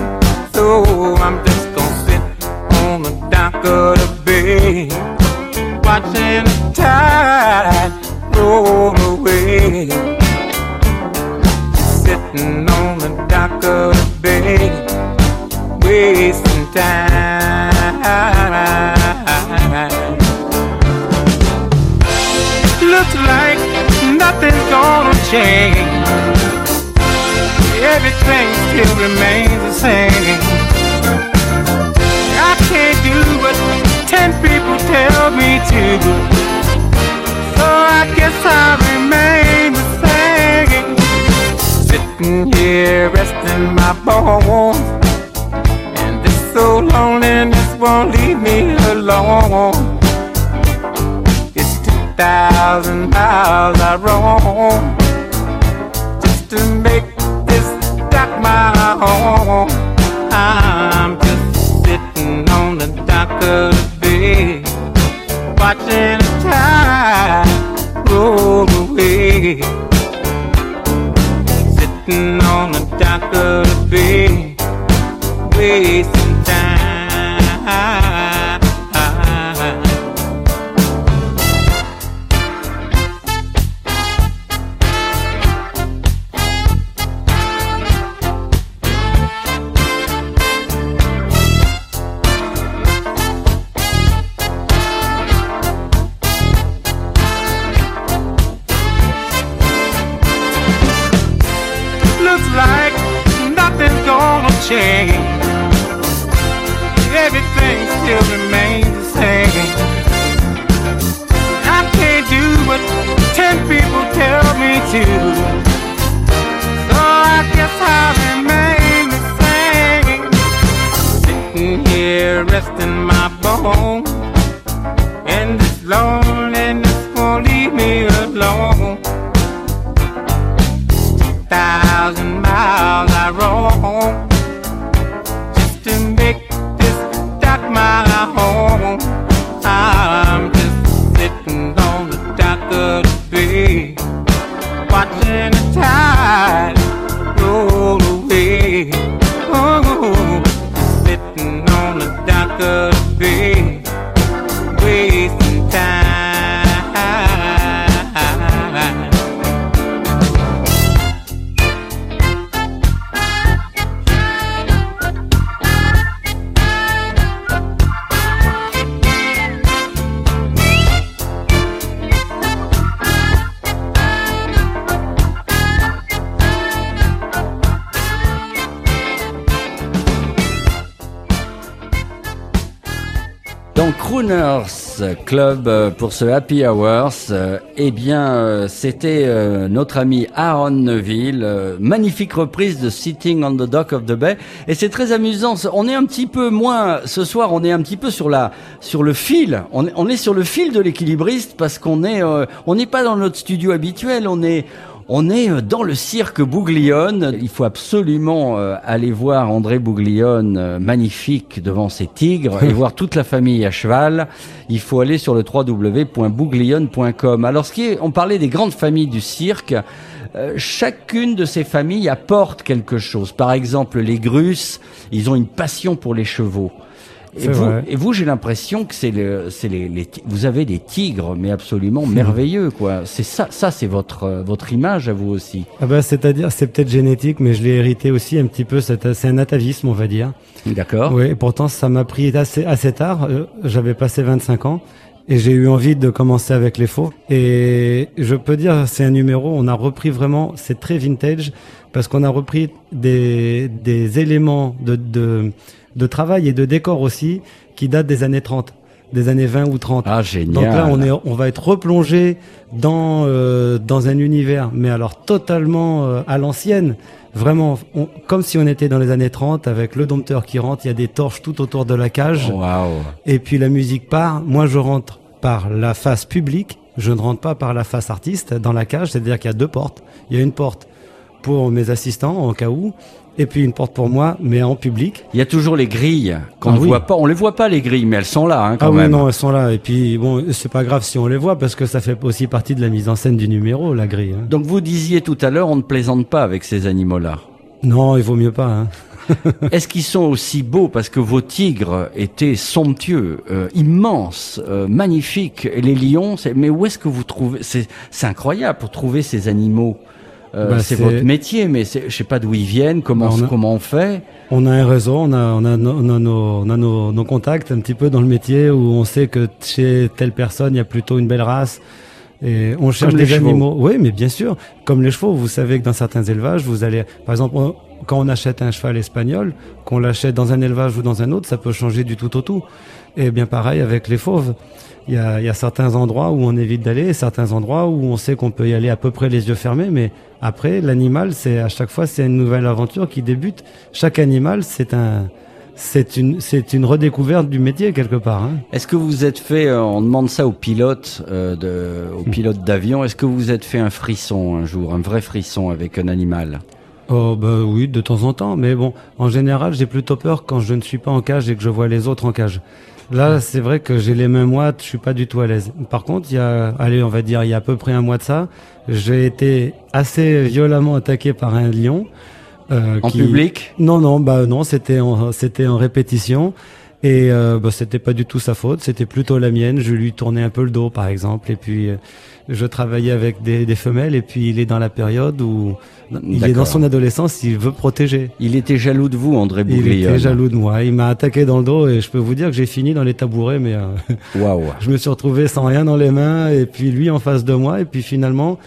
So I'm just gonna sit on the dock of the bay, watching the tide roll away. Sitting on the dock of the bay, wasting time. Looks like nothing's gonna change. Everything still remains the same. I can't do what ten people tell me to. So I guess I remain the same. Sitting here resting my bones. So loneliness won't leave me alone. It's 2,000 miles I roam just to make this dock my home. I'm just sitting on the dock of the bay, watching the tide roll away. Sitting on the dock of the bay, wasting time. Still remains Club euh, pour ce Happy Hours, euh, eh bien, euh, c'était notre ami Aaron Neville, magnifique reprise de Sitting on the Dock of the Bay, et c'est très amusant. On est un petit peu moins ce soir, on est un petit peu sur la sur le fil. On est, on est sur le fil de l'équilibriste parce qu'on est euh, on n'est pas dans notre studio habituel, on est on est euh, dans le cirque Bouglione. Il faut absolument euh, aller voir André Bouglione, euh, magnifique devant ses tigres, et voir toute la famille à cheval. Il faut aller sur le www.bouglione.com. Alors, ce qui est, on parlait des grandes familles du cirque. Euh, chacune de ces familles apporte quelque chose. Par exemple, les Grusses, ils ont une passion pour les chevaux. Et vous, vrai. et vous, j'ai l'impression que c'est le, c'est les, les vous avez des tigres, mais absolument merveilleux, quoi. C'est ça, ça, c'est votre, euh, votre image à vous aussi. Ah bah, c'est-à-dire, c'est peut-être génétique, mais je l'ai hérité aussi un petit peu. C'est un atavisme, on va dire. D'accord. Oui, et pourtant, ça m'a pris assez, assez tard. Euh, J'avais passé 25 ans. Et j'ai eu envie de commencer avec les faux. Et je peux dire, c'est un numéro, on a repris vraiment, c'est très vintage, parce qu'on a repris des, des éléments de, de, de travail et de décor aussi, qui datent des années 30, des années 20 ou 30. Ah, génial. Donc là, on est, on va être replongé dans euh, dans un univers, mais alors totalement euh, à l'ancienne. Vraiment, on- comme si on était dans les années 30 avec le dompteur qui rentre, il y a des torches tout autour de la cage. Waouh. Et puis la musique part. Moi, je rentre par la face publique. Je ne rentre pas par la face artiste dans la cage. C'est-à-dire qu'il y a deux portes. Il y a une porte pour mes assistants en cas où, et puis une porte pour moi, mais en public. Il y a toujours les grilles qu'on Ah ne oui. voit pas. On les voit pas les grilles, mais elles sont là hein, quand ah oui, même. non, elles sont là. Et puis bon, c'est pas grave si on les voit parce que ça fait aussi partie de la mise en scène du numéro, la grille. hein. Donc vous disiez tout à l'heure, on ne plaisante pas avec ces animaux-là. Non, il vaut mieux pas. Hein. Est-ce qu'ils sont aussi beaux parce que vos tigres étaient somptueux, euh, immenses, euh, magnifiques et les lions c'est- Mais où est-ce que vous trouvez c'est incroyable pour trouver ces animaux. Euh, Bah, c'est votre métier, mais je sais pas d'où ils viennent, comment Bah, on a- comment on fait. On a un réseau, on a, on a, no- on a nos, on a nos, nos contacts un petit peu dans le métier où on sait que chez telle personne, il y a plutôt une belle race. Et on cherche des chevaux. animaux. Oui, mais bien sûr. Comme les chevaux, vous savez que dans certains élevages, vous allez, par exemple, on- quand on achète un cheval espagnol, qu'on l'achète dans un élevage ou dans un autre, ça peut changer du tout au tout. Et bien pareil avec les fauves. Il y a, y a certains endroits où on évite d'aller, et certains endroits où on sait qu'on peut y aller à peu près les yeux fermés, mais après, l'animal, c'est à chaque fois, c'est une nouvelle aventure qui débute. Chaque animal, c'est un, c'est une, c'est une redécouverte du métier quelque part. Hein. Est-ce que vous êtes fait, euh, on demande ça aux pilotes, euh, de, aux pilotes d'avion, est-ce que vous êtes fait un frisson un jour, un vrai frisson avec un animal? Oh bah oui, de temps en temps, mais bon, en général, j'ai plutôt peur quand je ne suis pas en cage et que je vois les autres en cage. Là, c'est vrai que j'ai les mains moites, je suis pas du tout à l'aise. Par contre, il y a, allez, on va dire, il y a à peu près un mois de ça, j'ai été assez violemment attaqué par un lion. euh, En qui- public? Non, non, bah non, c'était en, c'était en répétition. Et euh, bah, c'était pas du tout sa faute, c'était plutôt la mienne. Je lui tournais un peu le dos, par exemple, et puis euh, je travaillais avec des, des femelles. Et puis il est dans la période où il est dans son adolescence, il veut protéger. Il était jaloux de vous, André Il Bouglione. était jaloux de moi. Il m'a attaqué dans le dos et je peux vous dire que j'ai fini dans les tabourets, mais euh, je me suis retrouvé sans rien dans les mains et puis lui en face de moi et puis finalement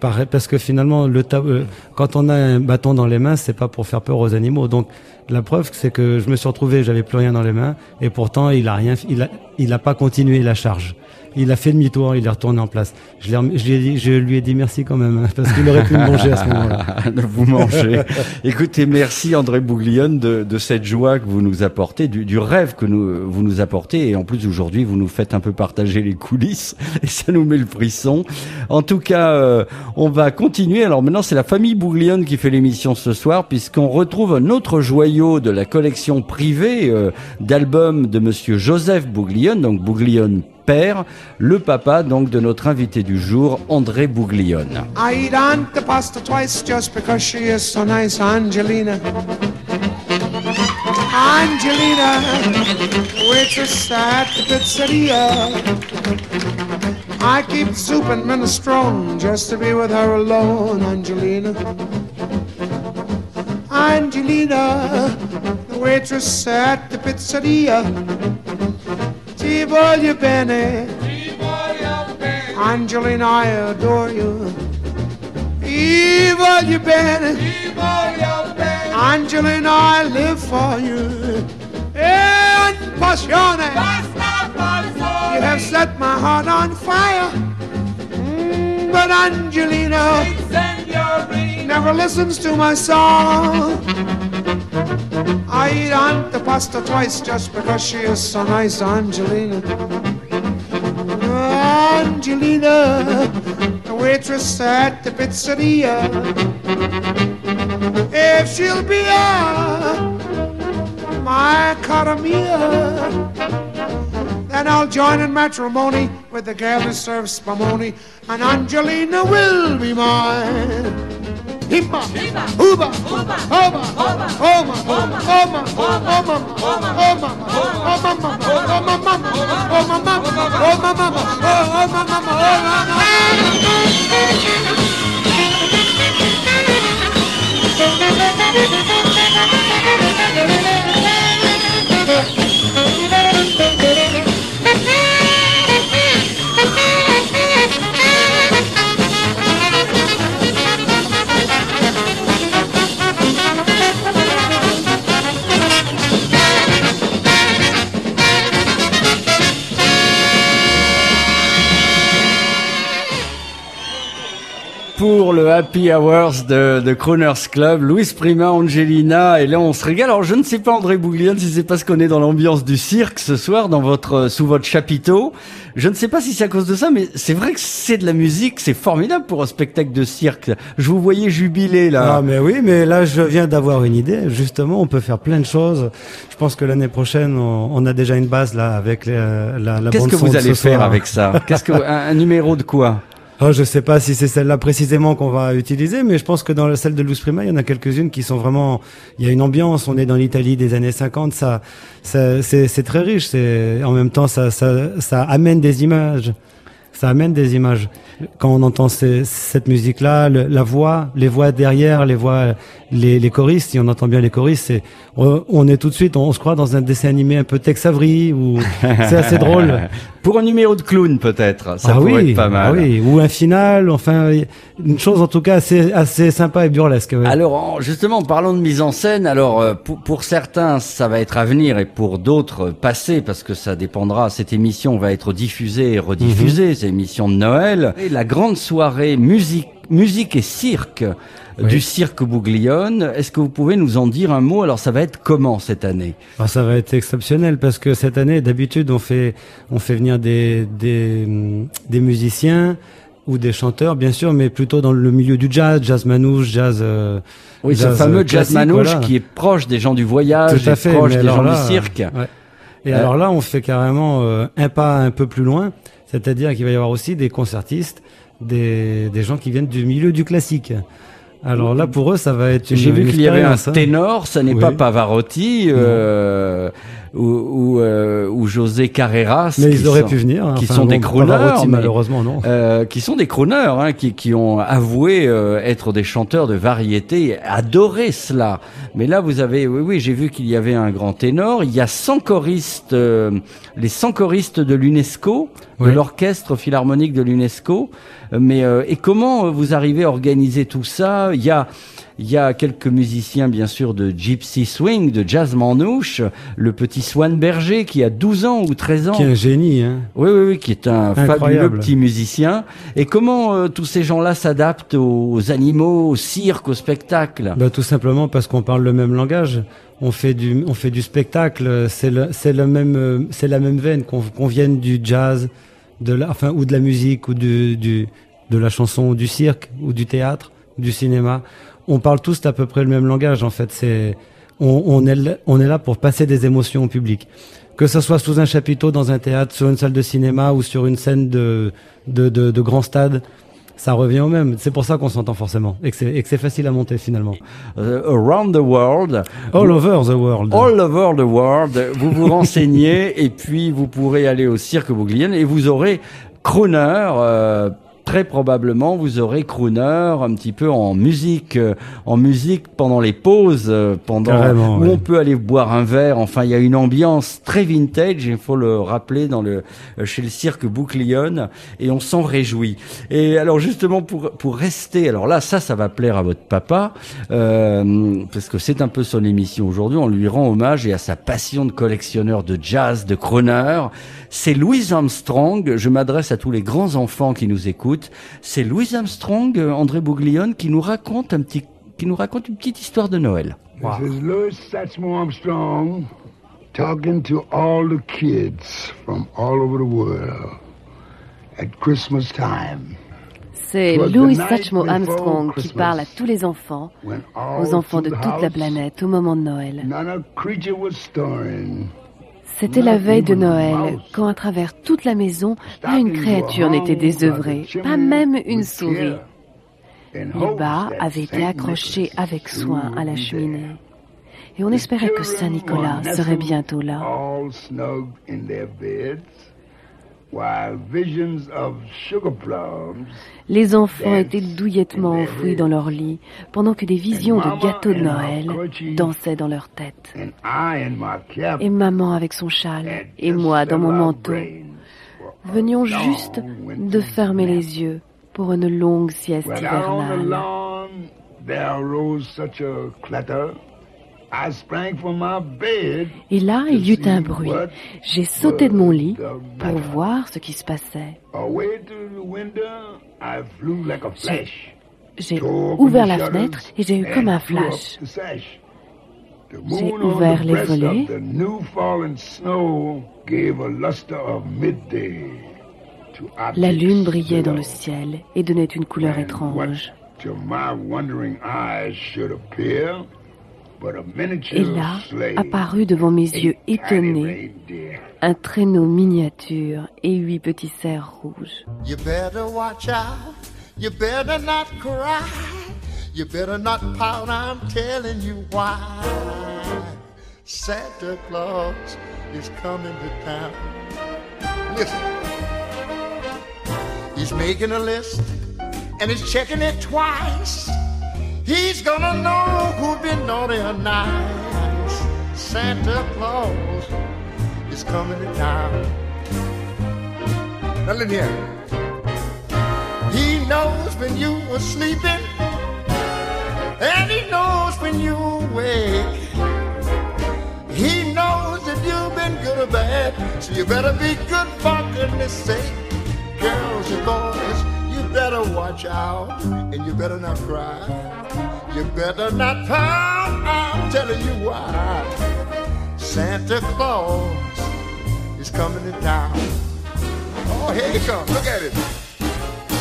par- parce que finalement, le ta- euh, quand on a un bâton dans les mains, c'est pas pour faire peur aux animaux. Donc, la preuve, c'est que je me suis retrouvé, j'avais plus rien dans les mains, et pourtant, il a rien, il a, il a pas continué la charge. Il a fait demi-tour, il est retourné en place. Je, lui ai dit, je lui ai dit merci quand même, hein, parce qu'il aurait pu me manger à ce moment-là. vous manger. Écoutez, merci André Bouglione de, de cette joie que vous nous apportez, du, du rêve que nous, vous nous apportez. Et en plus, aujourd'hui, vous nous faites un peu partager les coulisses et ça nous met le frisson. En tout cas, euh, on va continuer. Alors maintenant, c'est la famille Bouglione qui fait l'émission ce soir puisqu'on retrouve un autre de la collection privée euh, d'albums de monsieur Joseph Bouglione, donc Bouglione père, le papa de notre invité du jour, André Bouglione. I eat the pasta twice just because she is so nice, Angelina. Angelina, pizzeria. I keep soup and minestrone just to be with her alone, Angelina. Angelina, the waitress at the pizzeria. Ti voglio bene. Angelina, I adore you. Ti voglio bene. Angelina, I live for you. E passione. You have set my heart on fire. Mm, But Angelina never listens to my song. I eat Aunt the pasta twice just because she is so nice, Angelina. Angelina, the waitress at the pizzeria. If she'll be a my cara then I'll join in matrimony with the girl who serves spumoni, and Angelina will be mine. Hima, Uba, Oma, Oma, Oma, Oma, Oma, Oma, Oma, Oma, Oma, Oma, Mama, Oh Mama, Oh Mama, Oh Mama, Oh Mama. Thank you. Pour le Happy Hours de, de Crooners Club, Louis Prima, Angelina, et là on se régale. Alors je ne sais pas André Bouglione si c'est parce qu'on est dans l'ambiance du cirque ce soir, dans votre sous votre chapiteau. Je ne sais pas si c'est à cause de ça, mais c'est vrai que c'est de la musique, c'est formidable pour un spectacle de cirque. Je vous voyais jubiler là. Ah mais oui, mais là je viens d'avoir une idée. Justement, on peut faire plein de choses. Je pense que l'année prochaine, on, on a déjà une base là avec les- la, la Qu'est-ce que vous allez faire soir. avec ça? Qu'est-ce que un, un numéro de quoi? Oh, je sais pas si c'est celle-là précisément qu'on va utiliser, mais je pense que dans la celle de Luz Prima, il y en a quelques-unes qui sont vraiment. Il y a une ambiance. On est dans l'Italie des années 50. Ça, c'est très riche. En même temps ça amène des images. Ça amène des images. Quand on entend ces- cette musique-là, la voix, les voix derrière, les voix, les, les choristes, si on entend bien les choristes, c'est, on, on est tout de suite, on, se croit dans un dessin animé un peu Tex Avery ou c'est assez drôle. Pour un numéro de clown peut-être, ça ah pourrait oui, être pas mal. ah oui, ou un final, enfin une chose en tout cas assez assez sympa et burlesque. ouais. Alors en- justement, parlons de mise en scène. Alors euh, pour, pour certains, ça va être à venir et pour d'autres euh, passé parce que ça dépendra. Cette émission va être diffusée et rediffusée. C'est l'émission de Noël. Et la grande soirée musique, musique et cirque Oui. du cirque Bouglione. Est-ce que vous pouvez nous en dire un mot? Alors ça va être comment cette année? Alors, ça va être exceptionnel parce que cette année, d'habitude, on fait on fait venir des des des musiciens ou des chanteurs, bien sûr, mais plutôt dans le milieu du jazz, jazz manouche, jazz. euh, Oui, ce fameux euh, jazz manouche voilà. qui est proche des gens du voyage, Tout à et fait, proche des gens là, du cirque. ouais. Et Euh, alors là, on fait carrément euh, un pas un peu plus loin, c'est-à-dire qu'il va y avoir aussi des concertistes, des, gens qui viennent du milieu du classique. Alors là, pour eux, ça va être J'ai vu qu'il y avait un hein. ténor, ça n'est Oui. pas Pavarotti euh, ou, ou, euh, ou José Carreras. Mais ils auraient sont- pu venir, hein. Qui Enfin, sont des crooners, mais- malheureusement, non. euh, qui sont des crooners, hein, qui, qui ont avoué euh, être des chanteurs de variété, et adorer cela. Mais là, vous avez, oui, oui, j'ai vu qu'il y avait un grand ténor. Il y a 100 choristes, euh, les 100 choristes de l'UNESCO, de l'orchestre philharmonique de l'UNESCO. Mais euh, et comment euh, vous arrivez à organiser tout ça? Il y a il y a quelques musiciens, bien sûr, de Gypsy Swing, de Jazz Manouche, le petit Swan Berger qui a 12 ans ou 13 ans. Qui est un génie, hein. Oui, oui, oui, qui est un fabuleux Incroyable. petit musicien. Et comment euh, tous ces gens-là s'adaptent aux animaux, au cirque, au spectacle? Bah, tout simplement parce qu'on parle le même langage. On fait du, on fait du spectacle. C'est le, c'est le même, euh, c'est la même veine qu'on qu'on vienne du jazz, de la, enfin, ou de la musique, ou du, du, de la chanson, du cirque, ou du théâtre, du cinéma. On parle tous à peu près le même langage. En fait, c'est, on, on est, on est là pour passer des émotions au public. Que ce soit sous un chapiteau, dans un théâtre, sur une salle de cinéma ou sur une scène de, de, de grand stade, ça revient au même. C'est pour ça qu'on s'entend forcément et que c'est et que c'est facile à monter finalement. Euh, Around the world. All over the world. All over the world. Vous vous renseignez et puis vous pourrez aller au cirque Bouglione et vous aurez crooner. euh, Très probablement, vous aurez crooner un petit peu en musique, euh, en musique pendant les pauses, euh, pendant Carrément, où ouais. on peut aller boire un verre. Enfin, il y a une ambiance très vintage. Il faut le rappeler dans le euh, chez le cirque Bouclion et on s'en réjouit. Et alors justement pour pour rester, alors là ça ça va plaire à votre papa euh, parce que c'est un peu son émission aujourd'hui. On lui rend hommage et à sa passion de collectionneur de jazz, de crooner. C'est Louis Armstrong. Je m'adresse à tous les grands enfants qui nous écoutent. C'est Louis Armstrong, euh, André Bouglione, qui nous raconte un petit qui nous raconte une petite histoire de Noël. This is Louis Satchmo Armstrong talking to all the kids from all over the world at Christmas time. C'est Louis Satchmo Armstrong qui parle à tous les enfants, aux enfants de toute la planète au moment de Noël. C'était la veille de Noël, quand à travers toute la maison, pas une créature n'était désœuvrée, pas même une souris. Les bas avaient été accrochés avec soin à la cheminée. Et on espérait que Saint Nicolas serait bientôt là. Les enfants étaient douillettement enfouis dans leur lit, pendant que des visions de gâteaux de Noël dansaient dans leur tête. Et maman avec son châle, et moi dans mon manteau, venions juste de fermer les yeux pour une longue sieste hivernale. Et là, il y eut un bruit. J'ai sauté de mon lit pour voir ce qui se passait. J'ai ouvert la fenêtre et j'ai eu comme un flash. J'ai ouvert les volets. La lune brillait dans le ciel et donnait une couleur étrange. Et là, apparut devant mes yeux étonnés, un traîneau miniature et huit petits cerfs rouges. You better watch out. You better not cry. You better not pout. I'm telling you why. Santa Claus is coming to town. Listen. He's making a list and he's checking it twice. He's gonna know who's been naughty or nice. Santa Claus is coming to town. Now listen here. He knows when you were sleeping, and he knows when you awake. He knows if you've been good or bad, so you better be good for goodness sake. Girls and boys, better watch out, and you better not cry. You better not pout, I'm telling you why. Santa Claus is coming to town. Oh, here he comes, look at it.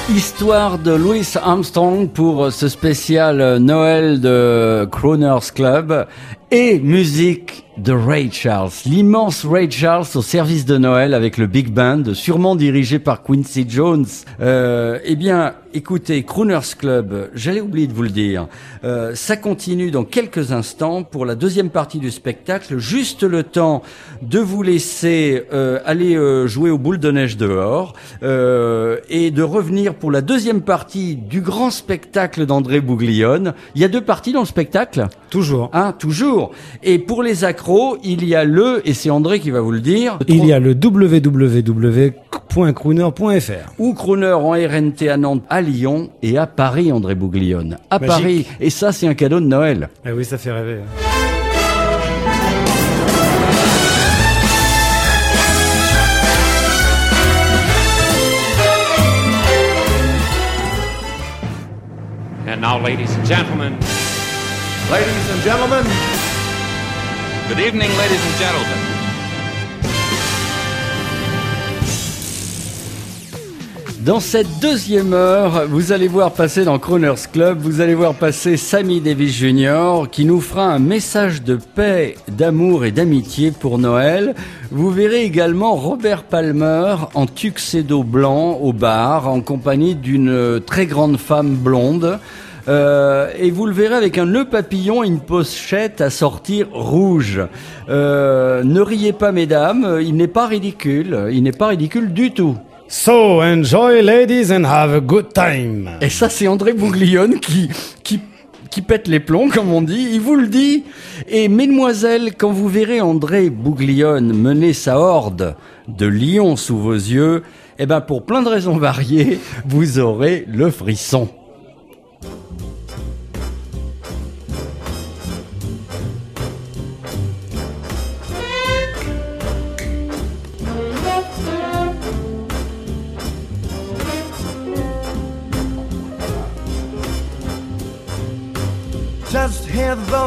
Histoire de Louis Armstrong pour ce spécial Noël de Crooners Club. Et musique de Ray Charles, l'immense Ray Charles au service de Noël avec le Big Band, sûrement dirigé par Quincy Jones. Euh, eh bien, écoutez, Crooners Club, j'allais oublier de vous le dire, euh, ça continue dans quelques instants pour la deuxième partie du spectacle, juste le temps de vous laisser euh, aller euh, jouer aux boules de neige dehors euh, et de revenir pour la deuxième partie du grand spectacle d'André Bouglione. Il y a deux parties dans le spectacle? Toujours. Hein, toujours. Et pour les accros, il y a le, et c'est André qui va vous le dire, Il y a le www.crooner.fr. ou Crooner en RNT à Nantes, à Lyon et à Paris, André Bouglione. À Magique. Paris. Et ça, c'est un cadeau de Noël. Eh oui, ça fait rêver. And now, ladies and gentlemen, Ladies and gentlemen. Good evening, ladies and gentlemen. Dans cette deuxième heure, vous allez voir passer dans Crooners Club, vous allez voir passer Sammy Davis Jr. qui nous fera un message de paix, d'amour et d'amitié pour Noël. Vous verrez également Robert Palmer en tuxedo blanc au bar en compagnie d'une très grande femme blonde. Euh, et vous le verrez avec un nœud papillon et une pochette à sortir rouge. Euh, ne riez pas, mesdames, il n'est pas ridicule. Il n'est pas ridicule du tout. So, enjoy ladies and have a good time. Et ça, c'est André Bouglione qui, qui, qui pète les plombs, comme on dit. Il vous le dit. Et mesdemoiselles, quand vous verrez André Bouglione mener sa horde de lions sous vos yeux, eh ben, pour plein de raisons variées, vous aurez le frisson.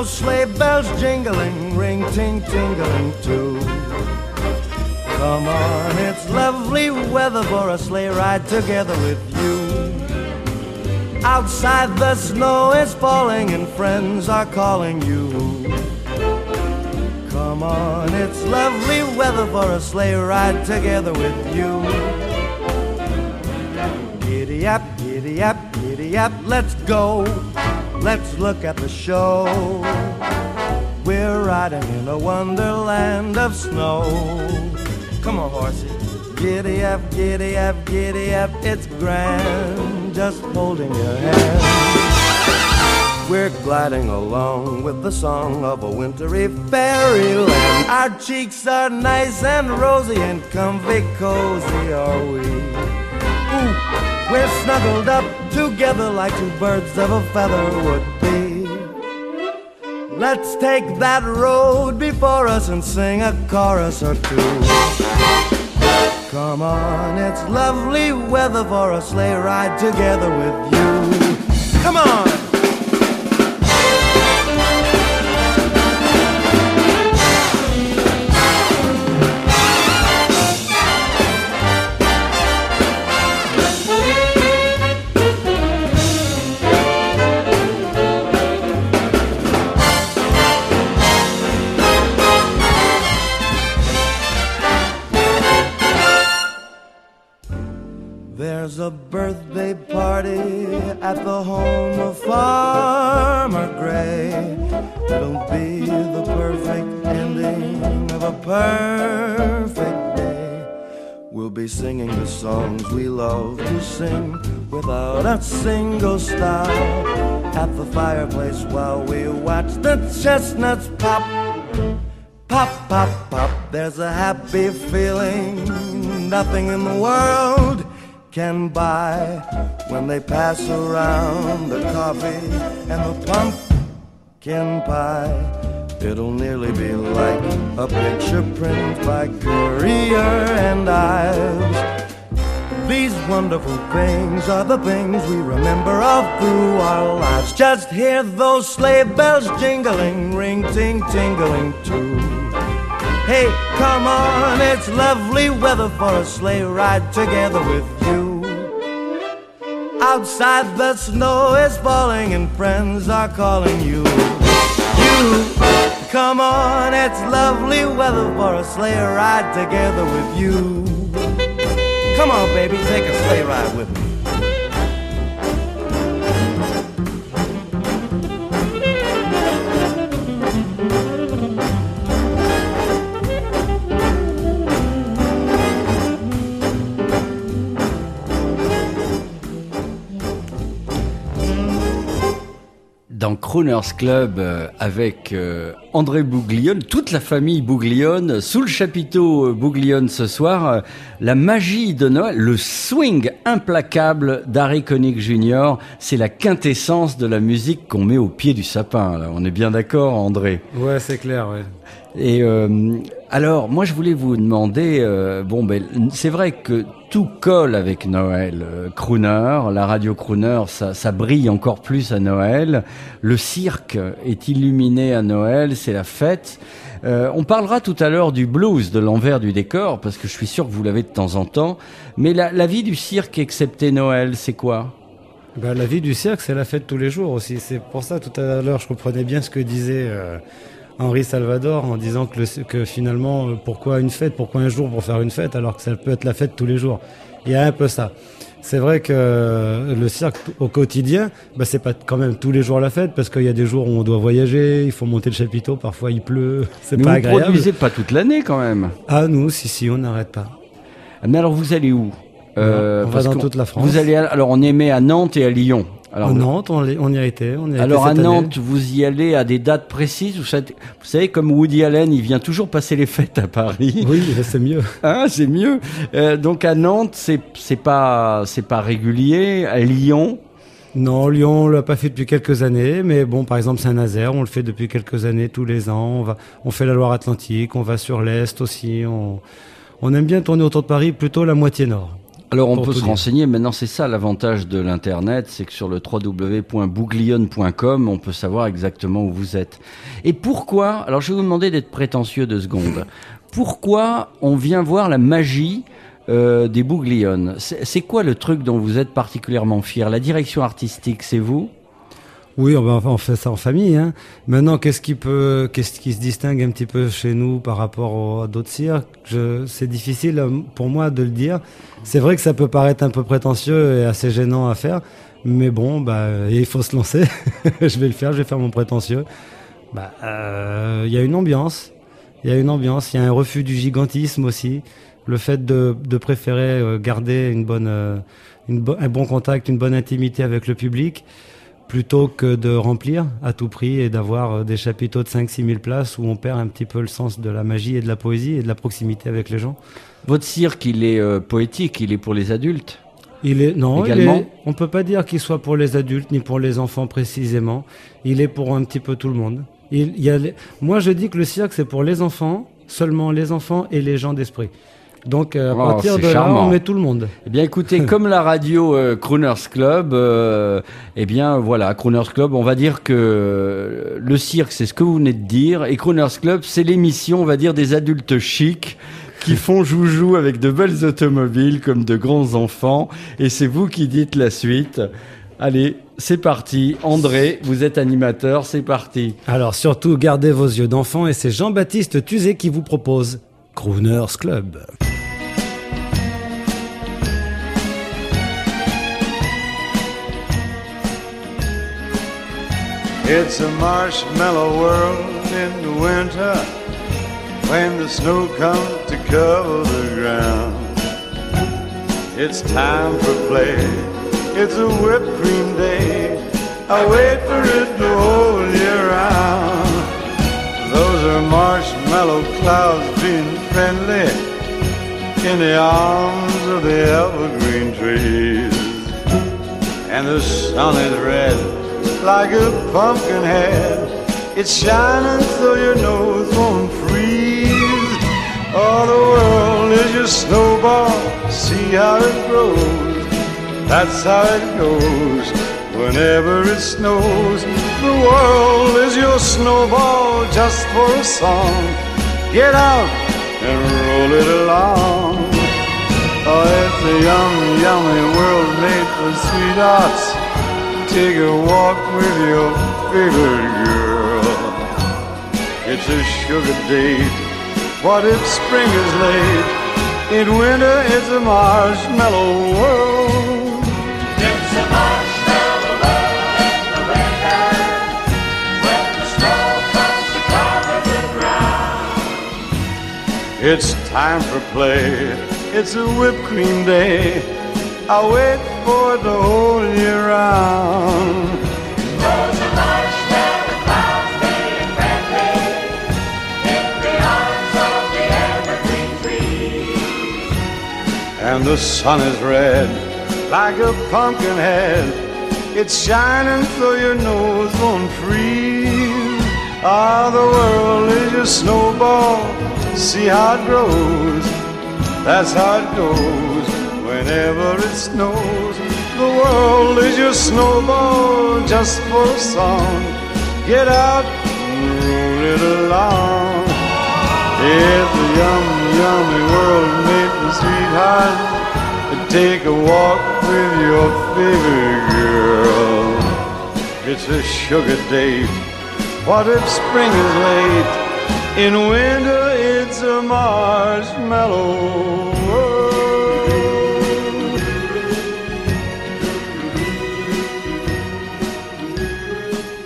Those sleigh bells jingling, ring ting tingling too. Come on, it's lovely weather for a sleigh ride together with you. Outside the snow is falling and friends are calling you. Come on, it's lovely weather for a sleigh ride together with you. Giddy up, giddy up, giddy up, let's go. Let's look at the show. We're riding in a wonderland of snow. Come on, horsey. Giddy up, giddy up, giddy up, it's grand. Just holding your hand. We're gliding along with the song of a wintry fairyland. Our cheeks are nice and rosy and comfy cozy, are we? We're snuggled up together like two birds of a feather would be. Let's take that road before us and sing a chorus or two. Come on, it's lovely weather for a sleigh ride together with you. Come on! Birthday party at the home of Farmer Gray. It'll be the perfect ending of a perfect day. We'll be singing the songs we love to sing without a single stop. At the fireplace while we watch the chestnuts pop. Pop, pop, pop. There's a happy feeling nothing in the world can buy when they pass around the coffee and the pumpkin pie. It'll nearly be like a picture print by Currier and Ives. These wonderful things are the things we remember all through our lives. Just hear those sleigh bells jingling, ring ting tingling too. Hey, come on, it's lovely weather for a sleigh ride together with you. Outside the snow is falling and friends are calling you. You, come on, it's lovely weather for a sleigh ride together with you. Come on, baby, take a sleigh ride with me. Dans Crooners Club euh, avec euh, André Bouglione, toute la famille Bouglione, sous le chapiteau euh, Bouglione ce soir, la magie de Noël, le swing implacable d'Harry Connick Jr., c'est la quintessence de la musique qu'on met au pied du sapin. là. On est bien d'accord, André? Ouais, c'est clair, ouais. Et euh, alors, moi, je voulais vous demander, euh, bon, ben, c'est vrai que tout colle avec Noël. Euh, crooner, la radio crooner, ça, brille encore plus à Noël. Le cirque est illuminé à Noël, c'est la fête. Euh, on parlera tout à l'heure du blues, de l'envers du décor, parce que je suis sûr que vous l'avez de temps en temps. Mais la, vie du cirque, excepté Noël, c'est quoi? Bah, la vie du cirque, c'est la fête tous les jours aussi. C'est pour ça, tout à l'heure, je comprenais bien ce que disait Henri Salvador en disant que, le- que finalement, euh, pourquoi une fête, pourquoi un jour pour faire une fête, alors que ça peut être la fête tous les jours. Il y a un peu ça. C'est vrai que euh, le cirque au quotidien, bah, c'est pas quand même tous les jours la fête, parce qu'il y a des jours où on doit voyager, il faut monter le chapiteau, parfois il pleut, c'est Mais pas vous agréable. produisez pas toute l'année quand même. Ah, nous, si, si, on n'arrête pas. Mais alors vous allez où? Euh, On va dans toute la France. Vous allez à- alors on émet à Nantes et à Lyon. Alors, à Nantes, on, y a été. On y a alors été à cette année. Nantes, vous y allez à des dates précises. Vous savez, vous savez, comme Woody Allen, il vient toujours passer les fêtes à Paris. Oui, c'est mieux. Hein, c'est mieux. Euh, donc à Nantes, c'est c'est pas c'est pas régulier. À Lyon, Non, Lyon, on l'a pas fait depuis quelques années, mais bon, par exemple Saint-Nazaire, on le fait depuis quelques années, tous les ans. On va, on fait la Loire-Atlantique, on va sur l'est aussi. On, on aime bien tourner autour de Paris, plutôt la moitié nord. Alors on peut se dire. renseigner, maintenant c'est ça l'avantage de l'internet, c'est que sur le www.bouglione.com on peut savoir exactement où vous êtes. Et pourquoi, alors je vais vous demander d'être prétentieux deux secondes, pourquoi on vient voir la magie euh, des Bouglionnes? C'est c'est quoi le truc dont vous êtes particulièrement fier? La direction artistique, c'est vous? Oui, on, fait ça en famille. Hein. Maintenant, qu'est-ce qui peut, qu'est-ce qui se distingue un petit peu chez nous par rapport au- à d'autres cirques? C'est difficile euh, pour moi de le dire. C'est vrai que ça peut paraître un peu prétentieux et assez gênant à faire, mais bon, bah, il faut se lancer. je vais le faire, je vais faire mon prétentieux. Bah, euh, il y a une ambiance. Il y a une ambiance. Il y a un refus du gigantisme aussi. Le fait de, de préférer euh, garder une bonne, euh, une un bon contact, une bonne intimité avec le public plutôt que de remplir à tout prix et d'avoir euh, des chapiteaux de 5-6 000 places où on perd un petit peu le sens de la magie et de la poésie et de la proximité avec les gens. Votre cirque, il est euh, poétique, il est pour les adultes Il est non, il est- on peut pas dire qu'il soit pour les adultes ni pour les enfants précisément. Il est pour un petit peu tout le monde. Il, il y a les- Moi, je dis que le cirque c'est pour les enfants, seulement les enfants et les gens d'esprit. Donc euh, à Oh, partir de là, on met tout le monde. Eh bien, écoutez, comme la radio euh, Crooners Club, euh, eh bien, voilà, Crooners Club, on va dire que le cirque, c'est ce que vous venez de dire, et Crooners Club, c'est l'émission, on va dire, des adultes chics qui font joujou avec de belles automobiles comme de grands enfants, et c'est vous qui dites la suite. Allez, c'est parti. André, vous êtes animateur, c'est parti. Alors surtout, gardez vos yeux d'enfant et c'est Jean-Baptiste Tuzé qui vous propose Crooners Club. It's a marshmallow world in the winter when the snow comes to cover the ground. It's time for play. It's a whipped cream day. I wait for it the whole year round. Those are marshmallow clouds being friendly in the arms of the evergreen trees. And the sun is red like a pumpkin head. It's shining so your nose won't freeze. Oh, the world is your snowball. See how it grows. That's how it goes. Whenever it snows, the world is your snowball just for a song. Get out and roll it along. Oh, it's a yummy, yummy world made for sweethearts. Take a walk with your favorite girl. It's a sugar date. What if spring is late? In winter, it's a marshmallow world. It's a marshmallow world in the winter when the snow comes to cover the ground. It's time for play. It's a whipped cream day. I wait for it the whole year round. Rows of marshmallow clouds being friendly in the arms of the evergreen trees. And the sun is red like a pumpkin head. It's shining so your nose won't freeze. Ah, the world is your snowball. See how it grows. That's how it goes whenever it snows. The world is your snowball just for a song. Get out and roll it along. It's a yummy, yummy world made for sweethearts. Take a walk with your favorite girl. It's a sugar date. What if spring is late? In winter, it's a marshmallow world.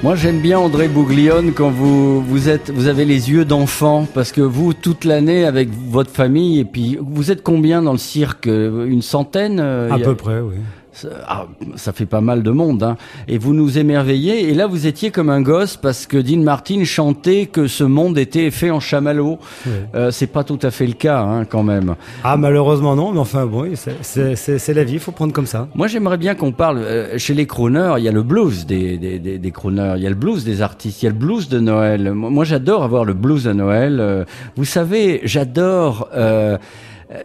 Moi, j'aime bien André Bouglione quand vous vous êtes vous avez les yeux d'enfant parce que vous toute l'année avec votre famille et puis vous êtes combien dans le cirque? Une centaine euh, À a- peu près, oui. Ça, ah, ça fait pas mal de monde, hein. Et vous nous émerveillez. Et là, vous étiez comme un gosse parce que Dean Martin chantait que ce monde était fait en chamallow. Oui. Euh, c'est pas tout à fait le cas, hein, quand même. Ah, malheureusement non, mais enfin bon, c'est- la vie, il faut prendre comme ça. Moi, j'aimerais bien qu'on parle. euh, chez les crooners, il y a le blues des, des, des, des crooners, il y a le blues des artistes, il y a le blues de Noël. Moi, j'adore avoir le blues de Noël. Euh, Vous savez, j'adore. euh,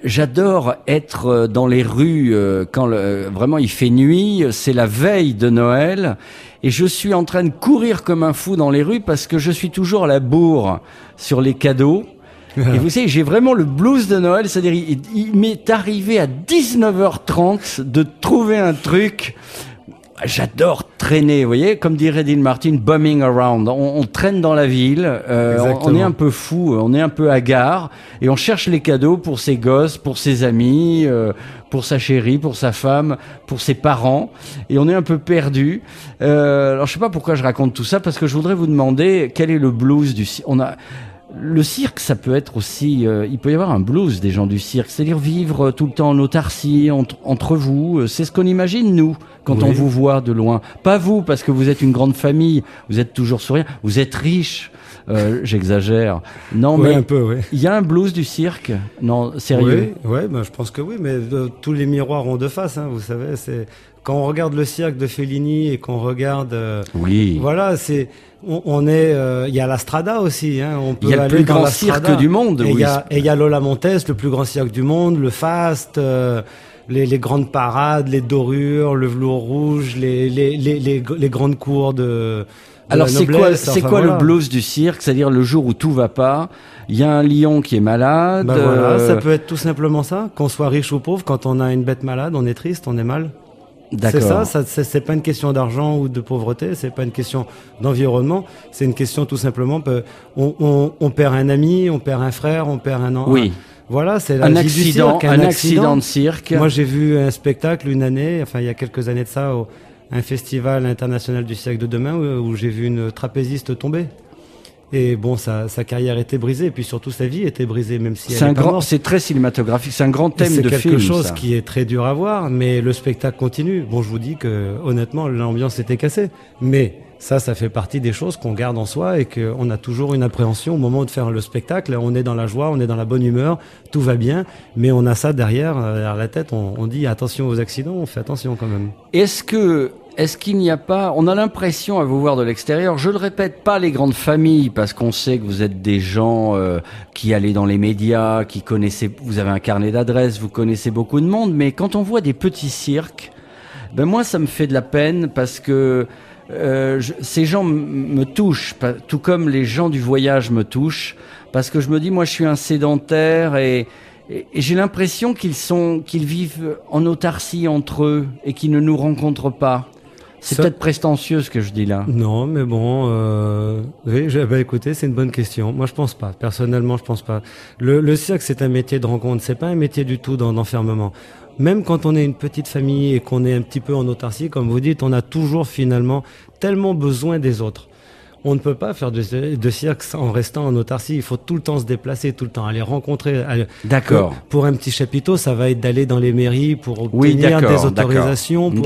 J'adore être euh, dans les rues euh, quand le- euh, vraiment il fait nuit, c'est la veille de Noël et je suis en train de courir comme un fou dans les rues parce que je suis toujours à la bourre sur les cadeaux. Et vous savez, j'ai vraiment le blues de Noël, c'est-à-dire il, il m'est arrivé à 19h30 de trouver un truc. J'adore traîner, vous voyez, comme dirait Dean Martin, bumming around. On, on traîne dans la ville, euh, on, est un peu fou, on est un peu hagard, et on cherche les cadeaux pour ses gosses, pour ses amis, euh, pour sa chérie, pour sa femme, pour ses parents, et on est un peu perdu. Euh, alors je sais pas pourquoi je raconte tout ça, parce que je voudrais vous demander quel est le blues du. On a le cirque, ça peut être aussi, euh, il peut y avoir un blues des gens du cirque, c'est-à-dire vivre euh, tout le temps en autarcie entre, entre vous. Euh, C'est ce qu'on imagine nous quand Oui. on vous voit de loin. Pas vous parce que vous êtes une grande famille, vous êtes toujours souriant, vous êtes riche. Euh, J'exagère. Non, mais un peu, il y a un blues du cirque? Non, sérieux? Oui, ouais, ben, je pense que oui, mais de- tous les miroirs ont deux faces, hein, vous savez. C'est quand on regarde le cirque de Fellini et qu'on regarde, euh, Oui. voilà, c'est on, on est, euh, il y a la Strada aussi, hein, on peut Il y a le plus grand cirque du monde, Et il y a et il y a Lola Montes, le plus grand cirque du monde, le Fast. euh, les, les grandes parades, les dorures, le velours rouge, les, les, les, grandes cours de, de Alors c'est quoi, noblesse, c'est enfin, quoi voilà. le blues du cirque? C'est-à-dire le jour où tout va pas, il y a un lion qui est malade. Ben voilà, euh, ça peut être tout simplement ça. Qu'on soit riche ou pauvre, quand on a une bête malade, on est triste, on est mal. D'accord. C'est ça, ça c'est pas une question d'argent ou de pauvreté, c'est pas une question d'environnement, c'est une question tout simplement, on, on, on perd un ami, on perd un frère, on perd un an. Oui. Voilà, c'est Un accident, cirque, un accident de cirque. Moi j'ai vu un spectacle une année, enfin il y a quelques années de ça, au, un festival international du cirque de demain où, où j'ai vu une trapéziste tomber. Et bon, sa, sa carrière était brisée, et puis surtout sa vie était brisée, même si C'est est un grand, c'est très cinématographique, c'est un grand thème C'est de quelque film. chose ça. qui est très dur à voir, mais le spectacle continue. Bon, je vous dis que honnêtement, l'ambiance était cassée. Mais ça, ça fait partie des choses qu'on garde en soi et qu'on a toujours une appréhension au moment de faire le spectacle. On est dans la joie, on est dans la bonne humeur, tout va bien, mais on a ça derrière, euh, derrière la tête. On, on dit attention aux accidents, on fait attention quand même. Est-ce que, est-ce qu'il n'y a pas, on a l'impression à vous voir de l'extérieur, je le répète, pas les grandes familles, parce qu'on sait que vous êtes des gens euh, qui allaient dans les médias, qui connaissaient, vous avez un carnet d'adresses, vous connaissez beaucoup de monde, mais quand on voit des petits cirques, ben moi ça me fait de la peine parce que euh, ces gens me touchent, tout comme les gens du voyage me touchent, parce que je me dis, moi je suis un sédentaire et, et- et j'ai l'impression qu'ils sont, qu'ils vivent en autarcie entre eux et qu'ils ne nous rencontrent pas. C'est Ça- peut-être prétentieux ce que je dis là. Non, mais bon, euh, oui, je- bah, écoutez, c'est une bonne question. Moi, je pense pas. Personnellement, je pense pas. Le, le cirque, c'est un métier de rencontre. C'est pas un métier du tout d'en- d'enfermement. Même quand on est une petite famille et qu'on est un petit peu en autarcie, comme vous dites, on a toujours finalement tellement besoin des autres. On ne peut pas faire de, de cirque en restant en autarcie. Il faut tout le temps se déplacer, tout le temps aller rencontrer. aller- D'accord. Pour, un petit chapiteau, ça va être d'aller dans les mairies pour obtenir des autorisations, pour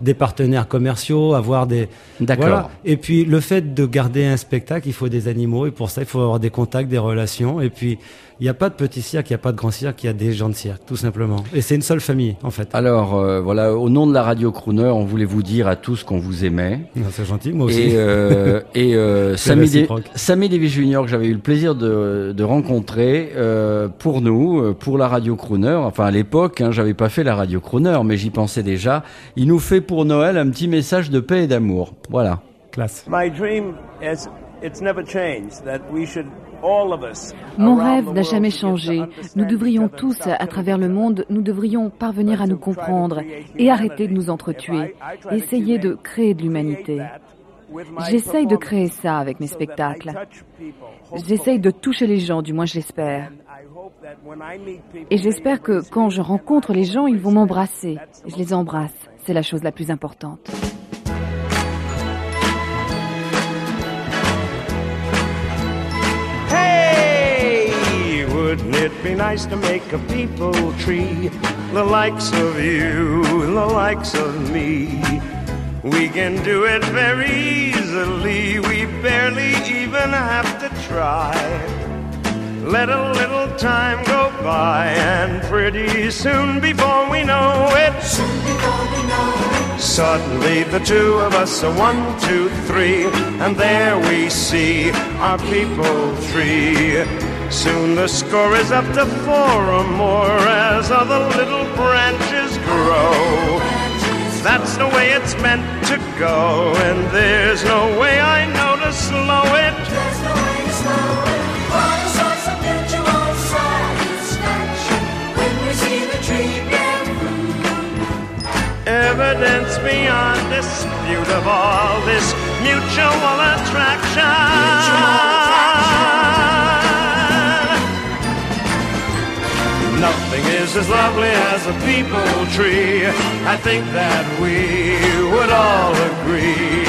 des partenaires commerciaux, avoir des. D'accord. Voilà. Et puis le fait de garder un spectacle, il faut des animaux et pour ça il faut avoir des contacts, des relations. Et puis il n'y a pas de petit cirque, il n'y a pas de grand cirque, il y a des gens de cirque, tout simplement. Et c'est une seule famille en fait. Alors euh, voilà, au nom de la radio Crooner, on voulait vous dire à tous qu'on vous aimait. C'est gentil, moi aussi. Et, euh, et euh, Sammy, Davis Junior, que j'avais eu le plaisir de, de rencontrer euh, pour nous, euh, pour la radio Crooner. Enfin à l'époque, hein, j'avais pas fait la radio Crooner, mais j'y pensais déjà. Il nous fait pour Noël un petit message de paix et d'amour. Voilà. Classe. My dream is it's never changed that we should Mon rêve n'a jamais changé. Nous devrions tous, à travers le monde, nous devrions parvenir à nous comprendre et arrêter de nous entretuer. Essayer de créer de l'humanité. J'essaye de créer ça avec mes spectacles. J'essaye de toucher les gens, du moins je l'espère. Et j'espère que quand je rencontre les gens, ils vont m'embrasser. Je les embrasse. C'est la chose la plus importante. Wouldn't it be nice to make a people tree? The likes of you, the likes of me. We can do it very easily. We barely even have to try. Let a little time go by, and pretty soon before we know it, suddenly the two of us are one, two, three, and there we see our people tree. Soon the score is up to four or more as other little branches grow. That's the way it's meant to go, and there's no way I know to slow it. There's no way to slow it. All the sorts of mutual satisfaction when we see the tree bear Evidence beyond dispute of all this mutual attraction. Nothing is as lovely as a people tree. I think that we would all agree.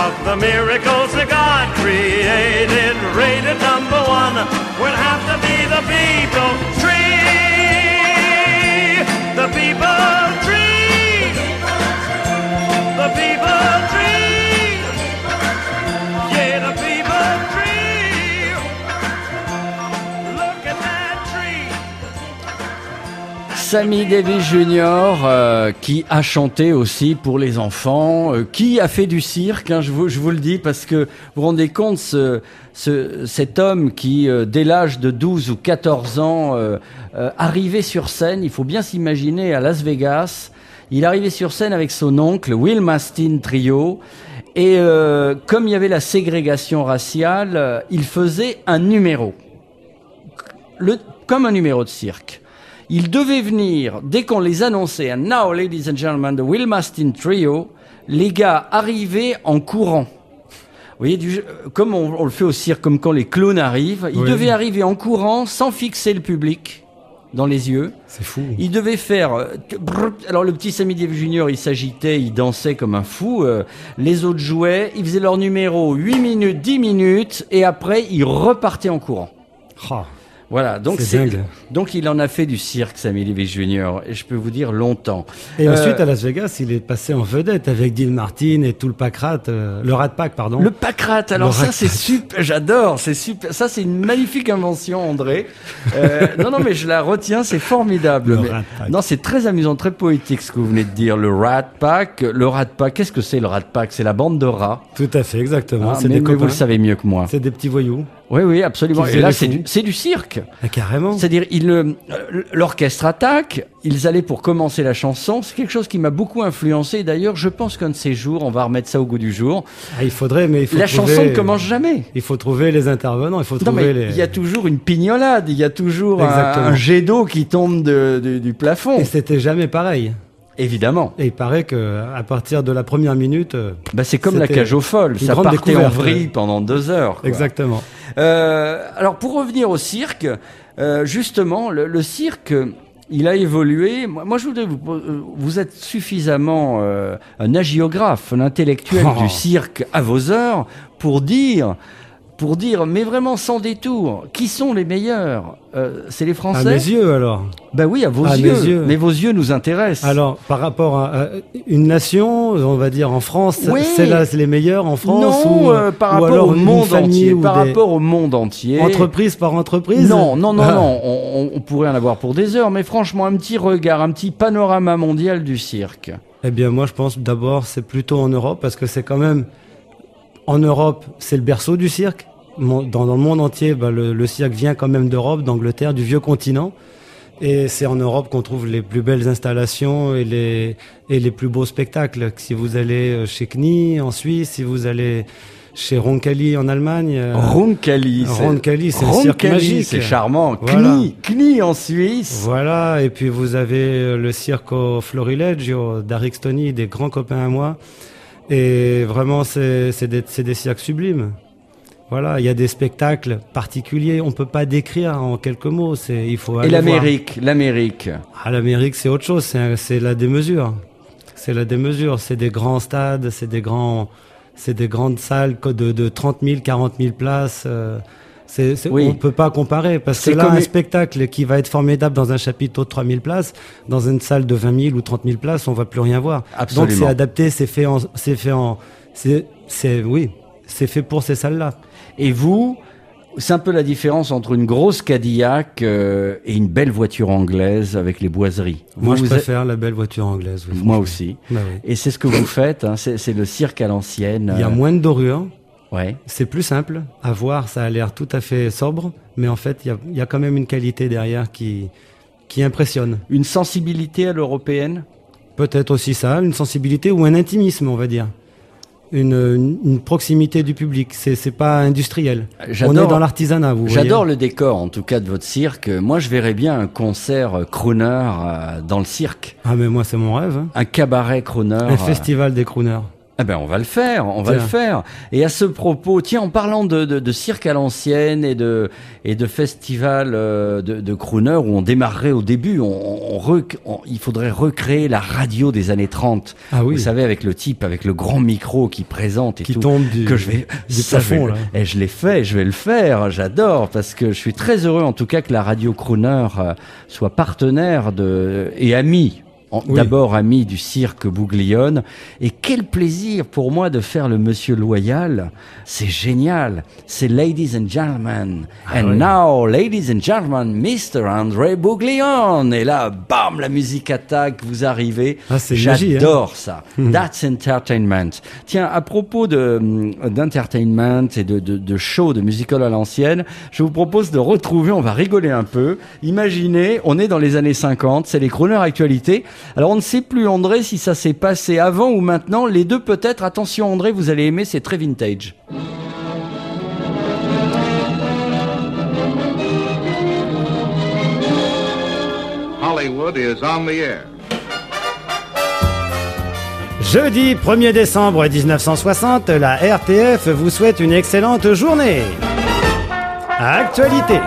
Of the miracles that God created, rated number one would have to be the people tree. The people tree. The people tree. Sammy Davis Jr. euh, qui a chanté aussi pour les enfants, euh, qui a fait du cirque, hein, je, vous, le dis, parce que vous vous rendez compte, ce, ce- cet homme qui, euh, dès l'âge de 12 ou 14 ans, euh, euh, arrivait sur scène, il faut bien s'imaginer à Las Vegas, il arrivait sur scène avec son oncle, Will Mastin Trio, et comme il y avait la ségrégation raciale, il faisait un numéro comme un numéro de cirque. Ils devaient venir, dès qu'on les annonçait, and now, ladies and gentlemen, the Will Mastin Trio, les gars arrivaient en courant. Vous voyez, du, comme on, on le fait au cirque, comme quand les clowns arrivent, ils Oui. devaient arriver en courant sans fixer le public dans les yeux. C'est fou. Il devait faire. euh. Alors le petit Sammy Davis Junior, il s'agitait, il dansait comme un fou. euh, les autres jouaient, ils faisaient leur numéro 8 minutes, 10 minutes, et après ils repartaient en courant. Voilà, donc C'est donc il en a fait du cirque, Sammy Davis Junior, et je peux vous dire longtemps. Et Euh, ensuite, à Las Vegas, il est passé en vedette avec Dean Martin et tout le pack rat, euh, le rat pack, pardon. Le pacrat, alors Le ça c'est super, j'adore, c'est super, ça c'est une magnifique invention André. Euh, non non mais je la retiens, c'est formidable. Le Mais- rat pack. non c'est très amusant, très poétique ce que vous venez de dire. Le rat pack, le rat pack, qu'est-ce que c'est le rat pack? C'est la bande de rats. Tout à fait, exactement. Ah, c'est mais, des mais vous le savez mieux que moi. C'est des petits voyous. Oui oui absolument. Et là c'est du, cirque. Ah, carrément. C'est-à-dire, euh, l'orchestre attaque, ils allaient pour commencer la chanson. C'est quelque chose qui m'a beaucoup influencé. D'ailleurs, je pense qu'un de ces jours, on va remettre ça au goût du jour. Ah, il faudrait, mais il faut La trouver- chanson ne commence jamais. Il faut trouver les intervenants, il faut Non, trouver mais les. il y a toujours une pignolade, il y a toujours un, Exactement. un jet d'eau qui tombe de- de- du plafond. Et c'était jamais pareil. Évidemment. Et il paraît que à partir de la première minute, euh, Bah, c'est comme la cage aux folles, ça partait en vrille pendant deux heures. quoi. Exactement. Euh, alors pour revenir au cirque, euh, justement, le, le cirque, il a évolué. Moi, moi, je voudrais vous, euh, vous êtes suffisamment euh, un agiographe, un intellectuel Oh. du cirque à vos heures pour dire, pour dire, mais vraiment sans détour, qui sont les meilleurs Euh, C'est les À Français. mes yeux alors. Ben oui, à vos À yeux. mes yeux. Mais vos yeux nous intéressent. Alors, par rapport à, à une nation, on va dire en France, Oui. c'est là c'est les meilleurs en France non, ou, euh, par ou rapport alors au monde entier. ou Par des- rapport au monde entier. entreprise par entreprise. Non, non, non, Ah. non. On, on- on pourrait en avoir pour des heures, mais franchement, un petit regard, un petit panorama mondial du cirque. Eh bien, moi, je pense d'abord c'est plutôt en Europe parce que c'est quand même en Europe, c'est le berceau du cirque. Dans, dans le monde entier, bah, le, le cirque vient quand même d'Europe, d'Angleterre, du vieux continent. Et c'est en Europe qu'on trouve les plus belles installations et les, et les plus beaux spectacles. Si vous allez euh, chez Knie en Suisse, si vous allez chez Roncalli en Allemagne. euh, Roncalli, c'est- Roncalli, c'est un cirque magique. c'est charmant. Voilà. Knie, Knie en Suisse. Voilà, et puis vous avez euh, le Circo Florileggio d'Arixtoni, des grands copains à moi. Et vraiment, c'est des, des cirques sublimes. Voilà, il y a des spectacles particuliers, on peut pas décrire en quelques mots. C'est il faut Et aller voir. l'Amérique, l'Amérique. Ah, l'Amérique, c'est autre chose, c'est la démesure. C'est la démesure, c'est des grands stades, c'est des grands, c'est des grandes salles de, de 30 000, 40 000 places. euh, c'est, c'est- Oui. On peut pas comparer parce que C'est là, comme un spectacle qui va être formidable dans un chapiteau de 3 000 places, dans une salle de 20 000 ou 30 000 places, on va plus rien voir. Absolument. Donc c'est adapté, c'est fait en, c'est fait en, c'est, c'est, oui, c'est fait pour ces salles-là. Et vous, c'est un peu la différence entre une grosse Cadillac euh, et une belle voiture anglaise avec les boiseries. Moi, Vous, je vous êtes- préfère la belle voiture anglaise. oui, Moi aussi. Bah oui. Et c'est ce que vous faites, hein, c'est c'est le cirque à l'ancienne. Il y a euh, moins de dorures. Ouais. C'est plus simple à voir, ça a l'air tout à fait sobre, mais en fait, il y a, il y a quand même une qualité derrière qui, qui impressionne. Une sensibilité à l'européenne? Peut-être aussi ça, une sensibilité ou un intimisme, on va dire. Une, une, une proximité du public. C'est, pas industriel. On est dans l'artisanat, vous voyez. J'adore le décor, en tout cas, de votre cirque. Moi, je verrais bien un concert crooner euh, dans le cirque. Ah, mais moi, c'est mon rêve. hein. Un cabaret crooner. Un euh, festival des crooners. Eh ben, on va le faire, on va Tiens. le faire. Et à ce propos, tiens, en parlant de, de, de cirque à l'ancienne et de, et de festival euh, de, de crooner où on démarrerait au début, on, on rec- on- il faudrait recréer la radio des années 30. Ah oui. Vous savez, avec le type, avec le grand micro qui présente et Qui tout. tombe du- que je vais, du ça, vais plafond, là. Et je l'ai fait, je vais le faire, j'adore, parce que je suis très heureux en tout cas que la radio crooner euh, soit partenaire de, et ami. Oui. D'abord ami du cirque Bouglione. Et quel plaisir pour moi de faire le monsieur loyal. C'est génial. C'est ladies and gentlemen. Ah and oui. now, ladies and gentlemen, Mr. André Bouglione. Et là, bam, la musique attaque, vous arrivez. Ah, hein. J'adore ça. That's entertainment. Tiens, à propos de hum, d'entertainment et de, de, de show, de musical à l'ancienne, je vous propose de retrouver, on va rigoler un peu. Imaginez, on est dans les années 50, c'est les crooners actualité. Alors on ne sait plus, André, si ça s'est passé avant ou maintenant. Les deux peut-être. Attention, André, vous allez aimer, c'est très vintage. Hollywood is on the air. Jeudi 1er décembre 1960, la RTF vous souhaite une excellente journée. Actualité.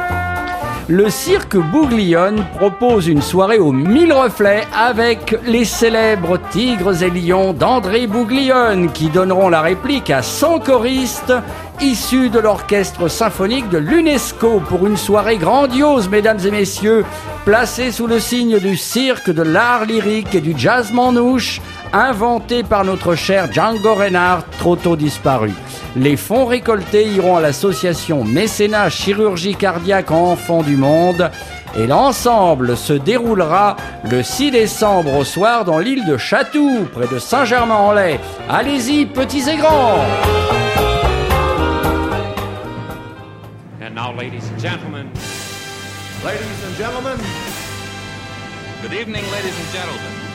Le cirque Bouglione propose une soirée aux mille reflets avec les célèbres tigres et lions d'André Bouglione qui donneront la réplique à 100 choristes issus de l'orchestre symphonique de l'UNESCO pour une soirée grandiose, mesdames et messieurs, placée sous le signe du cirque, de l'art lyrique et du jazz manouche, inventé par notre cher Django Reinhardt, trop tôt disparu. Les fonds récoltés iront à l'association Mécénat Chirurgie Cardiaque Enfants du Monde et l'ensemble se déroulera le 6 décembre au soir dans l'île de Chatou, près de Saint-Germain-en-Laye. Allez-y, petits et grands And now, ladies and gentlemen, Ladies and gentlemen, Good evening, ladies and gentlemen.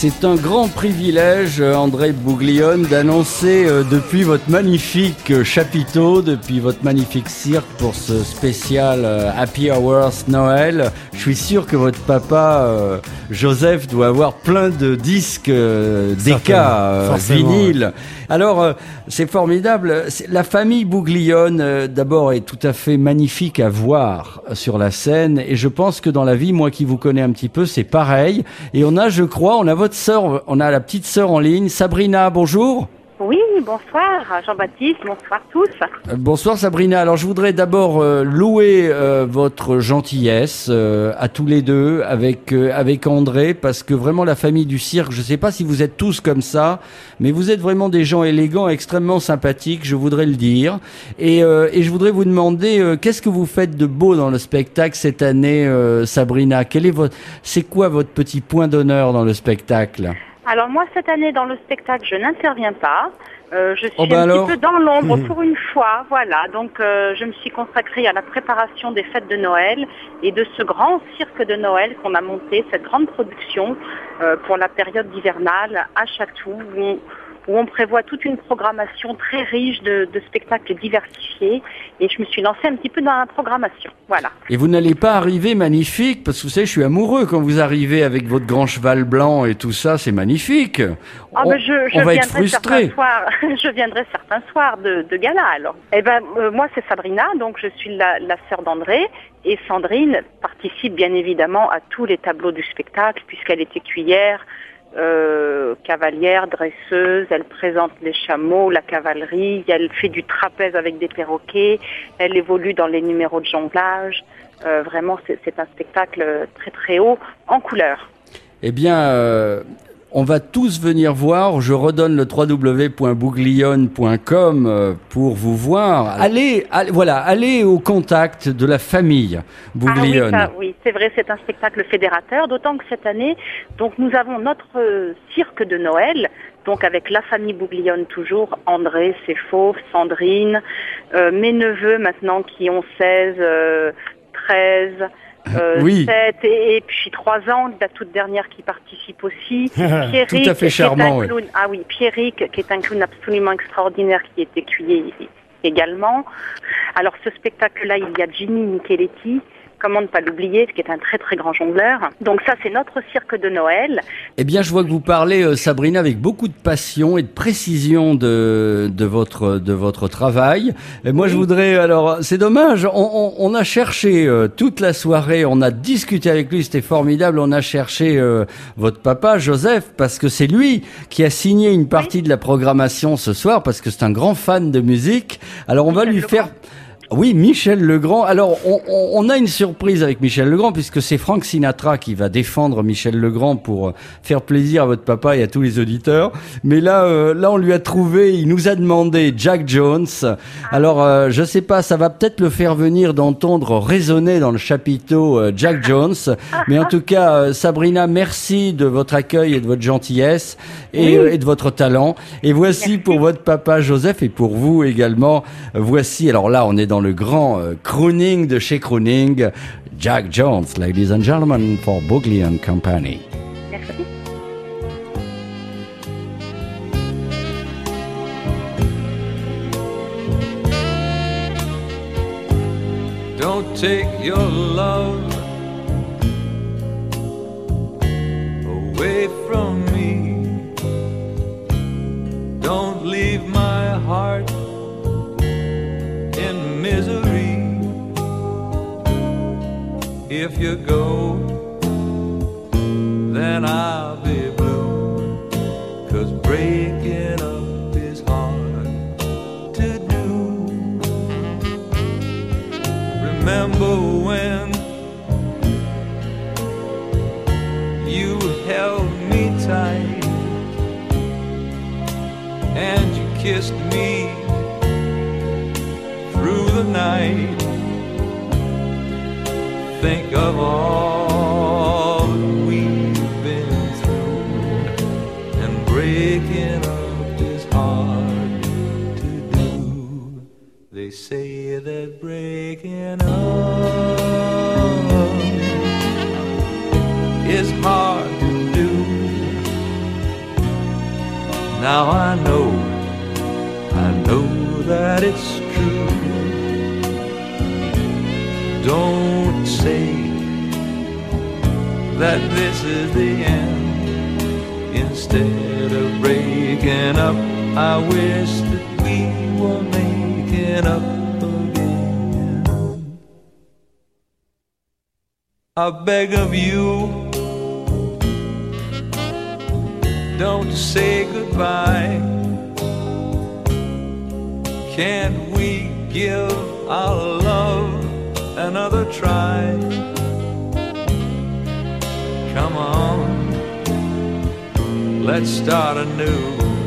C'est un grand privilège, euh, André Bouglione, d'annoncer euh, depuis votre magnifique euh, chapiteau, depuis votre magnifique cirque pour ce spécial Happy Hours Noël. Je suis sûr que votre papa, euh, Joseph, doit avoir plein de disques euh, Certainement, d'Eka, euh, vinyles. Alors, euh, c'est formidable. La famille Bouglione, euh, d'abord, est tout à fait magnifique à voir sur la scène. Et je pense que dans la vie, moi qui vous connais un petit peu, c'est pareil. Et on a, je crois, on a votre sœur, on a la petite sœur en ligne, Sabrina. Bonjour. Oui, bonsoir Jean-Baptiste, bonsoir tous. Euh, Bonsoir Sabrina. Alors je voudrais d'abord euh, louer euh, votre gentillesse euh, à tous les deux avec avec André parce que vraiment la famille du cirque, je ne sais pas si vous êtes tous comme ça, mais vous êtes vraiment des gens élégants, extrêmement sympathiques, je voudrais le dire. Et, et je voudrais vous demander qu'est-ce que vous faites de beau dans le spectacle cette année, Sabrina? Quel est votre, c'est quoi votre petit point d'honneur dans le spectacle? Alors moi cette année dans le spectacle je n'interviens pas. Euh, je suis Oh, bah un alors petit peu dans l'ombre Mhm. pour une fois, voilà. Donc euh, je me suis consacrée à la préparation des fêtes de Noël et de ce grand cirque de Noël qu'on a monté, cette grande production euh, pour la période hivernale à Chatou, où on, où on prévoit toute une programmation très riche de, de spectacles diversifiés. Et je me suis lancée un petit peu dans la programmation, voilà. Et vous n'allez pas arriver magnifique, parce que vous savez, je suis amoureux quand vous arrivez avec votre grand cheval blanc et tout ça, c'est magnifique. Ah on, ben je, je on va être viendrai certains frustrés. soirs. je viendrai certains soirs de, de gala alors. Eh ben euh, moi c'est Sabrina, donc je suis la, la sœur d'André et Sandrine participe bien évidemment à tous les tableaux du spectacle puisqu'elle est écuyère, euh, cavalière, dresseuse. Elle présente les chameaux, la cavalerie. Elle fait du trapèze avec des perroquets. Elle évolue dans les numéros de jonglage. Euh, vraiment c'est un spectacle très très haut en couleur. Eh bien, euh, on va tous venir voir. Je redonne le www.bouglione.com euh, pour vous voir. Allez, allez, voilà, allez au contact de la famille Bouglione. Ah oui, c'est vrai, c'est un spectacle fédérateur, d'autant que cette année, donc nous avons notre euh, cirque de Noël, donc avec la famille Bouglione toujours, André, c'est faux, Sandrine, euh, mes neveux maintenant qui ont 16, euh, 13, euh, Oui. 7 et, et puis 3 ans, la toute dernière qui participe aussi. Tout à fait qui est un charmant, oui. clown- Ah oui, Pierrick, qui est un clown absolument extraordinaire, qui est écuyer également. Alors ce spectacle-là, il y a Ginny Micheletti, comment ne pas l'oublier, qui est un très très grand jongleur. Donc ça, c'est notre cirque de Noël. Eh bien, je vois que vous parlez, euh, Sabrina, avec beaucoup de passion et de précision de, de, votre, de votre travail. Et moi, je voudrais, alors, c'est dommage, on, on, on a cherché euh, toute la soirée, on a discuté avec lui, c'était formidable, on a cherché euh, votre papa, Joseph, parce que c'est lui qui a signé une partie de la programmation ce soir, parce que c'est un grand fan de musique. Alors, on va lui faire... Oui, Michel Legrand. Alors, on, on- on a une surprise avec Michel Legrand, puisque c'est Frank Sinatra qui va défendre Michel Legrand pour euh, faire plaisir à votre papa et à tous les auditeurs. Mais là, euh, là, on lui a trouvé, il nous a demandé Jack Jones. Alors, euh, je sais pas, ça va peut-être le faire venir d'entendre résonner dans le chapiteau euh, Jack Jones. Mais en tout cas, euh, Sabrina, merci de votre accueil et de votre gentillesse et, Oui. euh, et de votre talent. Et voici pour votre papa Joseph et pour vous également, voici, alors là on est dans le grand euh, crooning de chez Crooning, Jack Jones, ladies and gentlemen, for Bogley and Company. Merci. Don't take your love away from me. Don't leave my If you go, then I'll be blue. Cause breaking up is hard to do. Remember when you held me tight and you kissed me through the night? Think of all that we've been through, and breaking up is hard to do. They say that breaking up is hard to do. Now I know, I know that it's true. Don't say that this is the end. Instead of breaking up, I wish that we were making up again. I beg of you, don't say goodbye. Can't we give our love another try? Come on, let's start anew.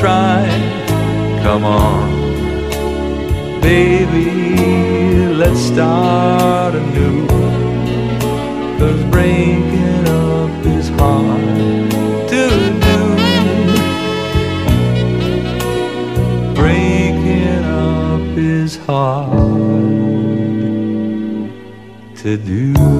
Try? Come on, baby, let's start anew. Cause breaking up is hard to do. Breaking up is hard to do.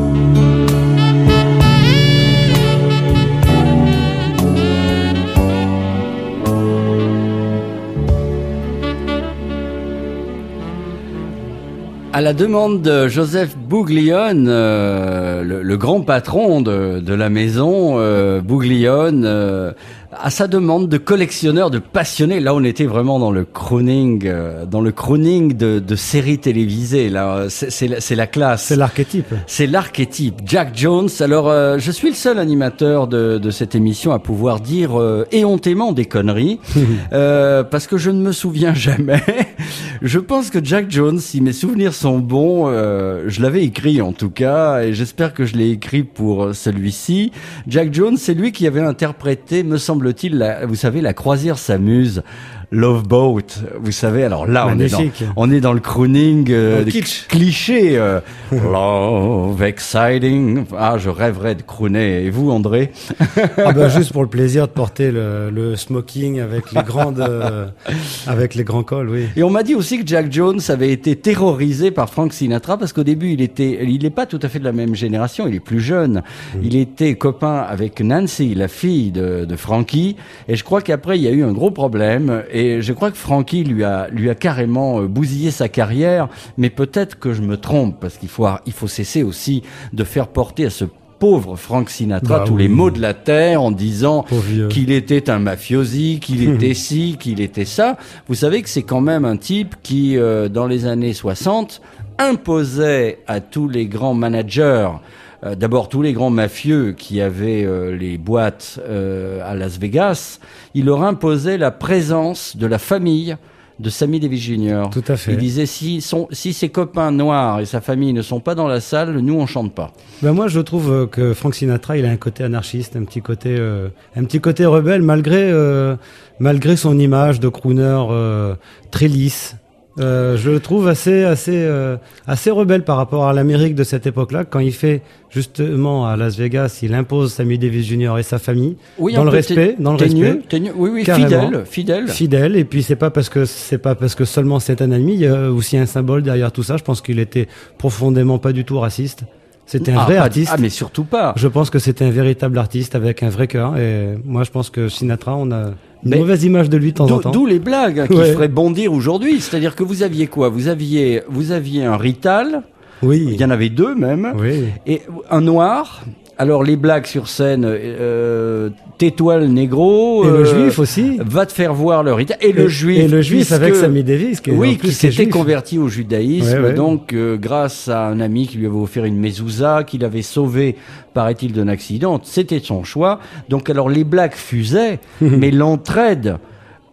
À la demande de Joseph Bouglione, euh, le, le grand patron de, de la maison, euh, Bouglione, euh, à sa demande de collectionneur, de passionné, là on était vraiment dans le crooning, euh, dans le crooning de, de séries télévisées. Là, c'est la, la classe. C'est l'archétype. C'est l'archétype. Jack Jones. Alors, euh, je suis le seul animateur de, de cette émission à pouvoir dire euh, éhontément des conneries, euh, parce que je ne me souviens jamais. Je pense que Jack Jones, si mes souvenirs sont bons, euh, je l'avais écrit en tout cas, et j'espère que je l'ai écrit pour euh, celui-ci. Jack Jones, c'est lui qui avait interprété, me semble-t-il, vous savez, la croisière s'amuse. Love Boat, vous savez, alors là, on est, dans, on est dans le crooning euh, clichés. euh, love, exciting. Ah, je rêverais de crooner. Et vous, André Ah bah juste pour le plaisir de porter le, le smoking avec les grandes, euh, avec les grands cols, oui. Et on m'a dit aussi que Jack Jones avait été terrorisé par Frank Sinatra parce qu'au début, il était, il n'est pas tout à fait de la même génération, il est plus jeune. Il était copain avec Nancy, la fille de, de Frankie. Et je crois qu'après, il y a eu un gros problème. Et je crois que Frankie lui a, lui a carrément euh, bousillé sa carrière. Mais peut-être que je me trompe parce qu'il faut, il faut cesser aussi de faire porter à ce pauvre Frank Sinatra Bah tous oui. les maux de la terre en disant qu'il était un mafiosi, qu'il était ci, qu'il était ça. Vous savez que c'est quand même un type qui, euh, dans les années 60, imposait à tous les grands managers, euh, d'abord tous les grands mafieux qui avaient euh, les boîtes euh, à Las Vegas, il leur imposait la présence de la famille de Sammy Davis Jr. Tout à fait. Il disait si, son, si ses copains noirs et sa famille ne sont pas dans la salle, nous on chante pas. Ben moi, je trouve que Frank Sinatra, il a un côté anarchiste, un petit côté, euh, un petit côté rebelle, malgré, euh, malgré son image de crooner euh, très lisse. Euh, je le trouve assez, assez, euh, assez rebelle par rapport à l'Amérique de cette époque-là. Quand il fait justement à Las Vegas, il impose Sammy Davis Jr. et sa famille Oui, dans le respect, dans le respect. teigneux, oui, oui, Carrément. fidèle, fidèle. Fidèle. Et puis c'est pas parce que c'est pas parce que seulement c'est un ami, il y a aussi un symbole derrière tout ça. Je pense qu'il était profondément pas du tout raciste. C'était un Ah, vrai pas- artiste. Ah, mais surtout pas. Je pense que c'était un véritable artiste avec un vrai cœur. Et moi, je pense que Sinatra, on a une Mais mauvaise image de lui de temps en D'où temps. d'où les blagues hein, qui Ouais. feraient bondir aujourd'hui. C'est-à-dire que vous aviez quoi? Vous aviez, vous aviez un Rital. Oui. Il y en avait deux même. Oui. Et un noir, Alors les blagues sur scène, euh, tais-toi le négro. Et le euh, juif aussi. Va te faire voir le rite. Et, le juif. et le juif avec Sammy Davis, qui oui, qui s'était converti au judaïsme. Ouais, ouais. Donc euh, grâce à un ami qui lui avait offert une mezouza, qu'il avait sauvé, paraît-il, d'un accident. C'était son choix. Donc alors les blagues fusaient, mais l'entraide.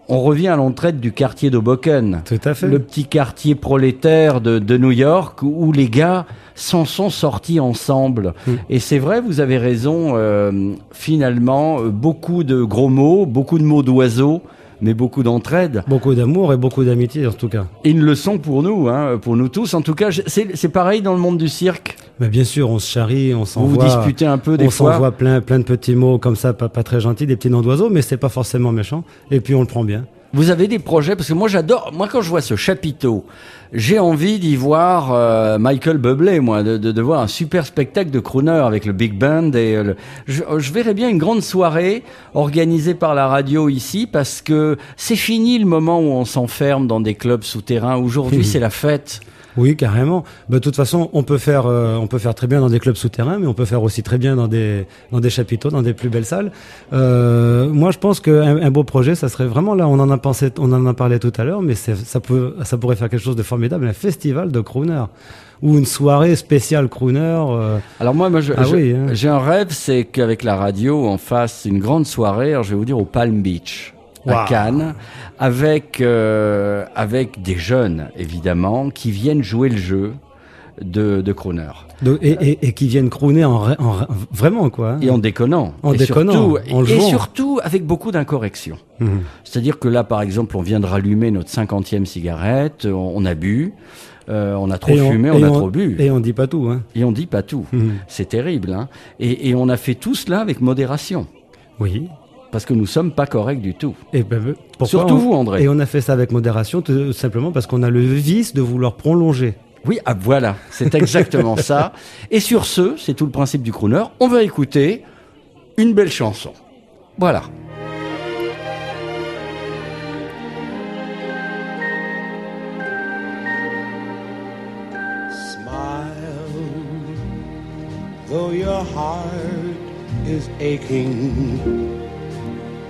On revient à l'entraide du quartier d'Hoboken. Tout à fait. Le petit quartier prolétaire de, de New York où les gars s'en sont sortis ensemble. Hmm. Et c'est vrai, vous avez raison, euh, finalement, euh, beaucoup de gros mots, beaucoup de mots d'oiseaux, mais beaucoup d'entraide. Beaucoup d'amour et beaucoup d'amitié en tout cas. Et une leçon pour nous, hein, pour nous tous. En tout cas, c'est pareil dans le monde du cirque? Mais bien sûr, on se charrie, on s'envoie. vous disputez un peu des on fois. s'envoie plein, plein de petits mots comme ça, pas, pas très gentils, des petits noms d'oiseaux, mais c'est pas forcément méchant. Et puis on le prend bien. Vous avez des projets? Parce que moi j'adore. Moi quand je vois ce chapiteau, j'ai envie d'y voir euh, Michael Bublé, moi, de, de, de voir un super spectacle de crooner avec le big band et euh, le. Je, je verrais bien une grande soirée organisée par la radio ici parce que c'est fini le moment où on s'enferme dans des clubs souterrains. Aujourd'hui c'est la fête. Oui, carrément. Bah, de toute façon, on peut faire, euh, on peut faire très bien dans des clubs souterrains, mais on peut faire aussi très bien dans des, dans des chapiteaux, dans des plus belles salles. Euh, moi, je pense qu'un un beau projet, ça serait vraiment là. On en a pensé, on en a parlé tout à l'heure, mais ça peut, ça pourrait faire quelque chose de formidable, un festival de crooner ou une soirée spéciale crooner. euh. Alors moi, Ah oui, hein. j'ai un rêve, c'est qu'avec la radio, on fasse une grande soirée. Alors je vais vous dire au Palm Beach. À. Cannes, avec euh, avec des jeunes évidemment qui viennent jouer le jeu de, de crooner. De- et, et, et qui viennent crooner en, en ra- vraiment quoi. Et en déconnant. En et déconnant, surtout, en et surtout avec beaucoup d'incorrections. Mhm. C'est-à-dire que là, par exemple, on vient de rallumer notre cinquantième cigarette, on, on a bu, euh, on a trop Et fumé, on a on- trop bu. Et on dit pas tout. Hein. Et on dit pas tout. Mhm. C'est terrible. Hein et, et on a fait tout cela avec modération. Oui. Parce que nous sommes pas corrects du tout. Et ben, ben, pourquoi Surtout on- vous, André. Et on a fait ça avec modération, tout simplement parce qu'on a le vice de vouloir prolonger. Oui, ah, voilà, c'est exactement ça. Et sur ce, c'est tout le principe du crooner. On va écouter une belle chanson. Voilà. Smile, though your heart is aching.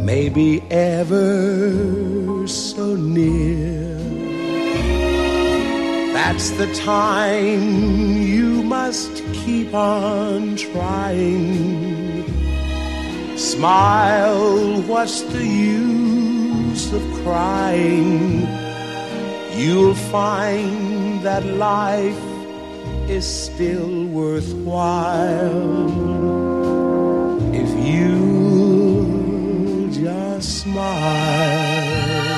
may be ever so near, that's the time you must keep on trying. Smile, what's the use of crying? You'll find that life is still worthwhile if you just smile.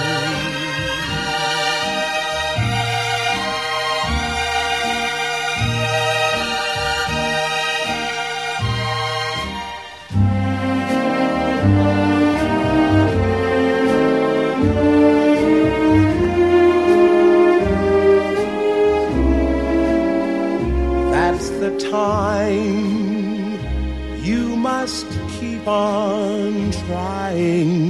That's the time you must keep on trying.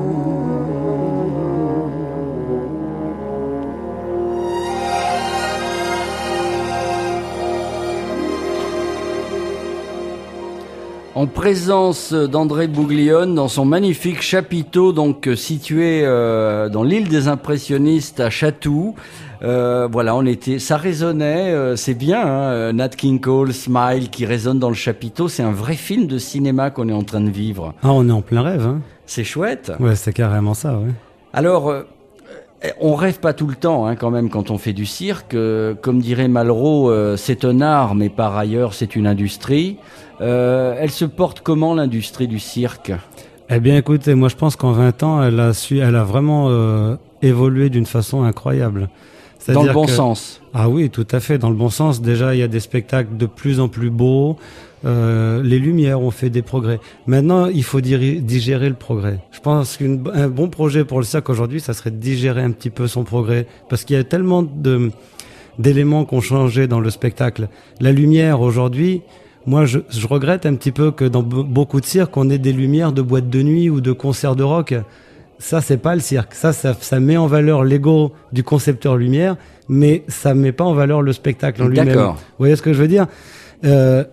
En présence d'André Bouglione dans son magnifique chapiteau donc euh, situé euh, dans l'île des impressionnistes à Chatou. Euh, voilà, on était, ça résonnait, euh, c'est bien. Hein, Nat King Cole, Smile qui résonne dans le chapiteau. C'est un vrai film de cinéma qu'on est en train de vivre. Ah, on est en plein rêve. Hein. C'est chouette. Ouais, c'est carrément ça. Ouais. Alors, euh, on rêve pas tout le temps hein, quand même quand on fait du cirque. Euh, comme dirait Malraux, euh, c'est un art, mais par ailleurs c'est une industrie. Euh, elle se porte comment l'industrie du cirque? Eh bien, écoutez, moi je pense qu'en 20 ans, elle a su, elle a vraiment euh, évolué d'une façon incroyable. Dans le bon que- sens. Ah oui, tout à fait, dans le bon sens. Déjà, il y a des spectacles de plus en plus beaux. Euh, les lumières ont fait des progrès. Maintenant, il faut digérer le progrès. Je pense qu'un bon projet pour le cirque aujourd'hui, ça serait de digérer un petit peu son progrès, parce qu'il y a tellement de d'éléments qui ont changé dans le spectacle. La lumière aujourd'hui, moi, je, je regrette un petit peu que dans be- beaucoup de cirques, on ait des lumières de boîte de nuit ou de concerts de rock. Ça, c'est pas le cirque. Ça, ça, ça met en valeur l'ego du concepteur lumière, mais ça met pas en valeur le spectacle en lui-même. D'accord. Vous voyez ce que je veux dire? Euh,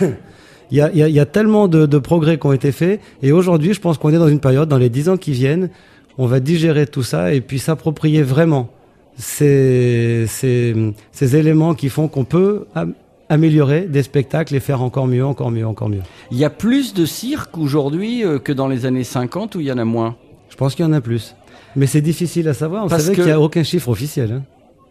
Il y, a, il y a- il y a tellement de, de progrès qui ont été faits, et aujourd'hui, je pense qu'on est dans une période, dans les dix ans qui viennent, on va digérer tout ça et puis s'approprier vraiment ces, ces, ces éléments qui font qu'on peut am- améliorer des spectacles et faire encore mieux, encore mieux, encore mieux. Il y a plus de cirque aujourd'hui euh, que dans les années 50 où il y en a moins? Je pense qu'il y en a plus. Mais c'est difficile à savoir. Vous Parce savez qu'il n'y a aucun chiffre officiel. hein.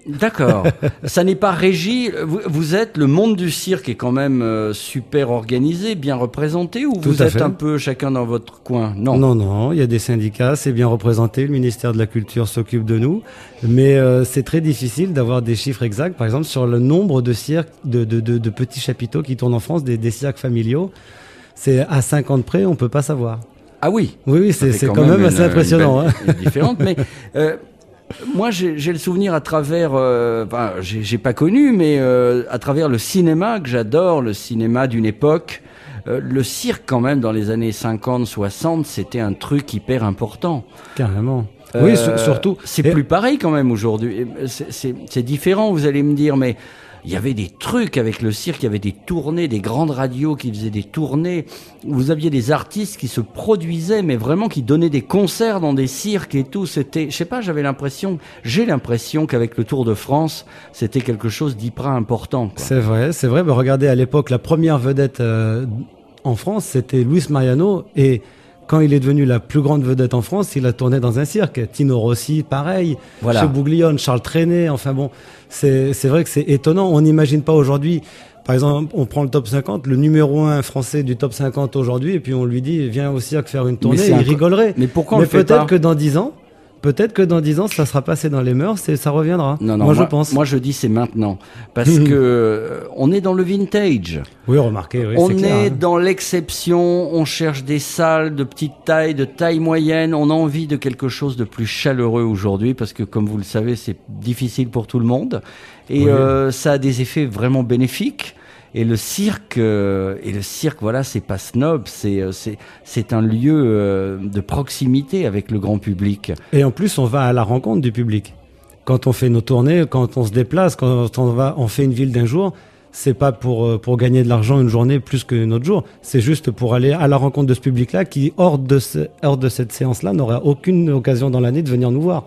D'accord. Ça n'est pas régi. Vous, vous êtes le monde du cirque est quand même euh, super organisé, bien représenté, ou Tout vous êtes fait. un peu chacun dans votre coin? Non. Non, non, il y a des syndicats, c'est bien représenté, le ministère de la Culture s'occupe de nous, mais euh, c'est très difficile d'avoir des chiffres exacts, par exemple sur le nombre de cirques, de, de, de, de petits chapiteaux qui tournent en France, des, des cirques familiaux. C'est à 50 près, on peut pas savoir. Ah oui. Oui, oui, c'est quand, même, assez une- impressionnant. une hein. belle- différente, mais euh, moi j'ai le souvenir à travers, euh, enfin, j'ai pas connu, mais euh, à travers le cinéma que j'adore, le cinéma d'une époque. euh, le cirque, quand même, dans les années 50, 60, c'était un truc hyper important. Carrément. Euh, Oui, sur- surtout. C'est plus pareil quand même aujourd'hui. C'est différent, vous allez me dire, mais il y avait des trucs avec le cirque, il y avait des tournées, des grandes radios qui faisaient des tournées. Vous aviez des artistes qui se produisaient, mais vraiment qui donnaient des concerts dans des cirques et tout. C'était, je sais pas, j'avais l'impression, j'ai l'impression qu'avec le Tour de France, c'était quelque chose d'hyper important. C'est vrai, c'est vrai. Bah, regardez, à l'époque, la première vedette euh, en France, c'était Luis Mariano. Et quand il est devenu la plus grande vedette en France, il a tourné dans un cirque. Tino Rossi, pareil. Voilà. Chez Bouglione, Charles Trenet. Enfin bon, c'est vrai que c'est étonnant. On n'imagine pas aujourd'hui. Par exemple, on prend le top 50, le numéro 1 français du top 50 aujourd'hui, et puis on lui dit, viens au cirque faire une tournée, il rigolerait. Mais pourquoi on Mais peut-être que dans 10 ans, peut-être que dans 10 ans, ça sera passé dans les mœurs et ça reviendra. Non, non, moi, moi, je pense. Moi, je dis c'est maintenant. Parce que euh, on est dans le vintage. Oui, remarquez, oui, on est clair, hein. dans l'exception, on cherche des salles de petite taille, de taille moyenne, on a envie de quelque chose de plus chaleureux aujourd'hui parce que comme vous le savez, c'est difficile pour tout le monde et Oui. euh, ça a des effets vraiment bénéfiques. Et le cirque, euh, et le cirque, voilà, c'est pas snob, c'est euh, c'est un lieu euh, de proximité avec le grand public. Et en plus, on va à la rencontre du public. Quand on fait nos tournées, quand on se déplace, quand on va, on fait une ville d'un jour, c'est pas pour pour gagner de l'argent une journée plus qu'un autre jour. C'est juste pour aller à la rencontre de ce public-là qui, hors de ce, hors de cette séance-là, n'aura aucune occasion dans l'année de venir nous voir.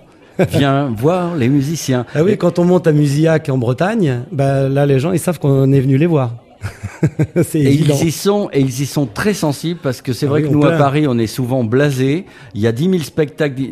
Viens voir les musiciens. Ah oui, quand on monte à Musillac en Bretagne, bah, là, les gens, ils savent qu'on est venu les voir. Et ils y sont, et ils y sont très sensibles parce que c'est Ah vrai oui, que nous à. Paris, on est souvent blasés. Il y a 10 000 spectacles,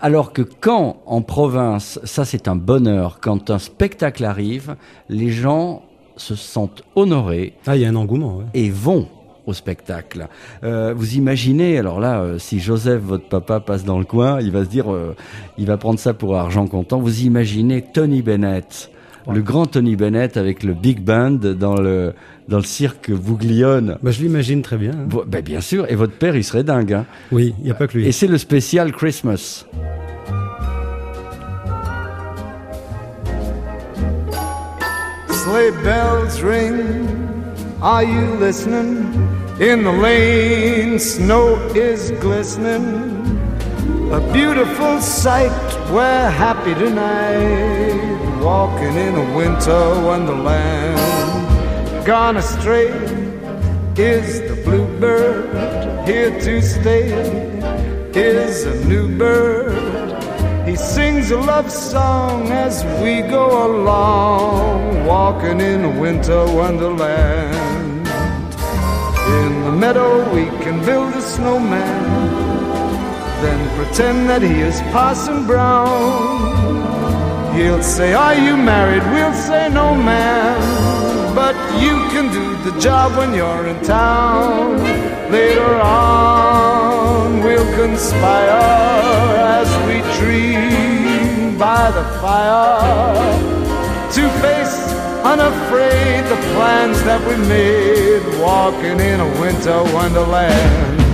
alors que quand en province, ça c'est un bonheur. Quand un spectacle arrive, les gens se sentent honorés. Ah, il y a un engouement. ouais. Et vont au spectacle. Euh, vous imaginez, alors là, euh, si Joseph, votre papa, passe dans le coin, il va se dire, euh, il va prendre ça pour argent comptant. Vous imaginez Tony Bennett, le grand Tony Bennett avec le big band dans le dans le cirque Bouglione. Bah, je l'imagine très bien. hein. Ben, bien sûr, et votre père, il serait dingue. hein. Oui, il n'y a pas que lui. Et c'est le spécial Christmas. Sleigh bells ring, are you listening? In the lane, snow is glistening. A beautiful sight, we're happy tonight. Walking in a winter wonderland. Gone astray, Is the bluebird here to stay? Is a new bird. He sings a love song as we go along, walking in winter wonderland. In the meadow, we can build a snowman, then pretend that he is Parson Brown. He'll say, Are you married? We'll say, No, man. But you can do the job when you're in town. Later on, conspire as we dream by the fire to face unafraid the plans that we made, walking in a winter wonderland.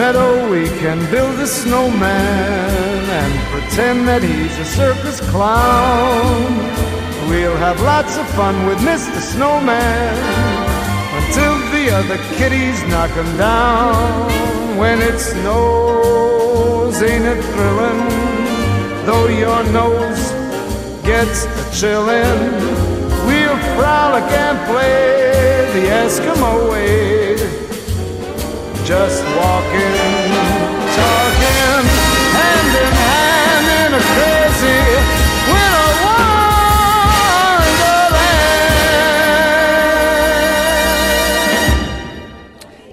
Meadow we can build a snowman and pretend that he's a circus clown. We'll have lots of fun with Mr. Snowman until the other kitties knock him down. When it snows, ain't it thrilling? Though your nose gets a chillin', we'll frolic and play the Eskimo way just walking, talking, hand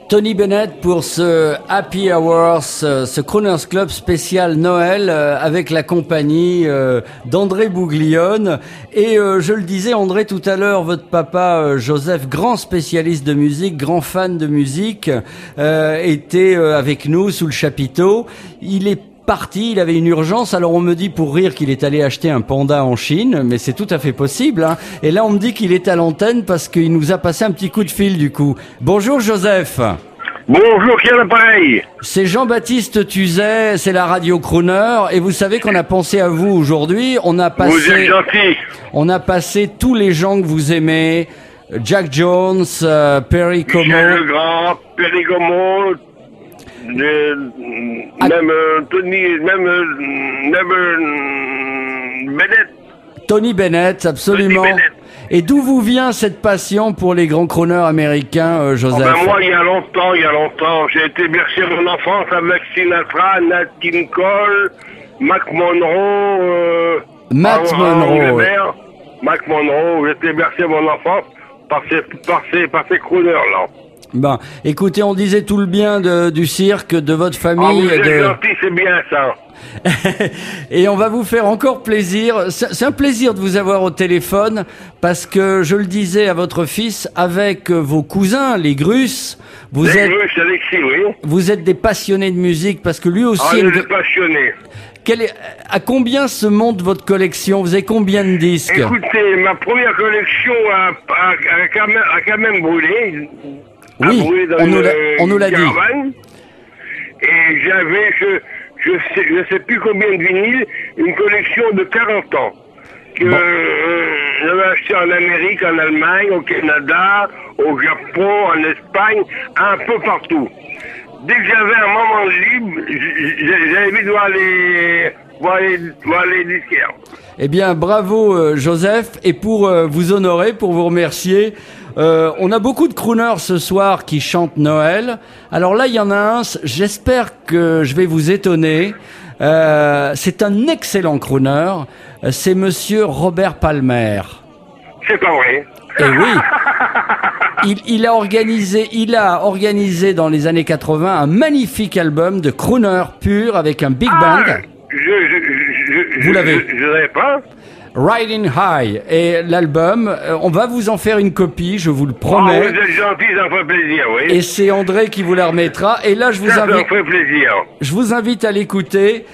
Tony Bennett pour ce Happy Hours, ce ce Crooners Club spécial Noël euh, avec la compagnie euh, d'André Bouglione. Et euh, je le disais, André, tout à l'heure, votre papa euh, Joseph, grand spécialiste de musique, grand fan de musique, euh, était euh, avec nous sous le chapiteau. Il est parti, il avait une urgence, alors on me dit pour rire qu'il est allé acheter un panda en Chine, mais c'est tout à fait possible. hein. Et là on me dit qu'il est à l'antenne parce qu'il nous a passé un petit coup de fil du coup. Bonjour Joseph. Bonjour, quel appareil C'est Jean-Baptiste Tuzet, c'est la radio Crooner, et vous savez qu'on a pensé à vous aujourd'hui. On a passé, Vous êtes gentil. on a passé tous les gens que vous aimez, Jack Jones, euh, Perry Como. Michel Legrand, Perry Como, même euh, Tony, même, euh, même euh, Bennett. Tony Bennett, absolument. Tony Bennett. Et d'où vous vient cette passion pour les grands crooners américains, euh, Oh, Joseph ben moi, il y a longtemps, il y a longtemps, j'ai été bercé mon enfance avec Sinatra, Nat King Cole, Mac Monroe, euh, Matt Monroe, Mac Monroe, j'ai été bercé mon enfance par ces, par ces, par ces crooners-là. Ben, écoutez, on disait tout le bien de- du cirque, de votre Ah, famille. êtes de... gentil, c'est bien ça. Et on va vous faire encore plaisir. C'est un plaisir de vous avoir au téléphone parce que je le disais à votre fils, avec vos cousins, les Grusses, vous Les êtes, Russes, Alexis, oui. vous êtes des passionnés de musique parce que lui aussi. Ah, a je une- suis passionné. Quel est- à combien se monte votre collection? Vous avez combien de disques? Écoutez, ma première collection a, a- a quand, même, a quand même brûlé. Oui, dans on nous l'a- on nous l'a dit. Et j'avais, je, je sais, je sais plus combien de vinyles, une collection de 40 ans. Que euh, j'avais acheté en Amérique, en Allemagne, au Canada, au Japon, en Espagne, un peu partout. Dès que j'avais un moment libre, j'avais envie de voir les, voir les, voir les disquaires. Eh bien, bravo euh, Joseph. Et pour euh, vous honorer, pour vous remercier, euh, on a beaucoup de crooners ce soir qui chantent Noël. Alors là, il y en a un, j'espère que je vais vous étonner. Euh, c'est un excellent crooner. Euh, C'est monsieur Robert Palmer. C'est pas vrai. Eh oui. Il, il a organisé, il a organisé dans les années 80 un magnifique album de crooner pur avec un big band. Je, je, je, je, Vous l'avez. Je, je l'avais pas. Riding High et l'album, euh, on va vous en faire une copie, je vous le Oh, promets. vous êtes gentil, ça fait plaisir, oui. et c'est André qui vous la remettra. Et là, je vous ça, invite, fait plaisir. je vous invite à l'écouter.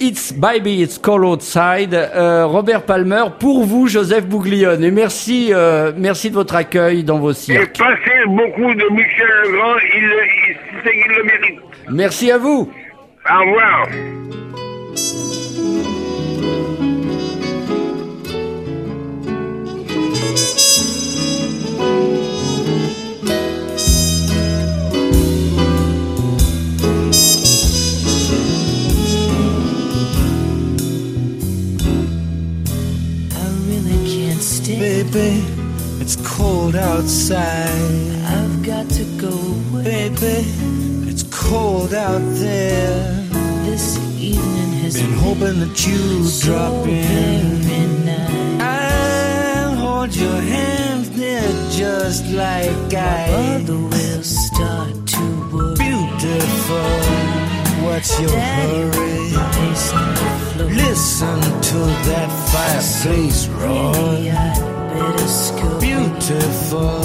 It's Baby, It's Cold Outside, euh, Robert Palmer, pour vous, Joseph Bouglione. Et merci, euh, merci de votre accueil dans vos Et cirques. passez beaucoup de Michel Legrand, il, il, c'est qu'il le mérite. Merci à vous. Au revoir. Baby, it's cold outside. I've got to go away. Baby, it's cold out there. This evening has been, hoping that you so drop in. I'll hold your hands there just like My I. Mother will start to worry. Beautiful, what's your Daddy hurry? Listen to that fireplace roar. Beautiful,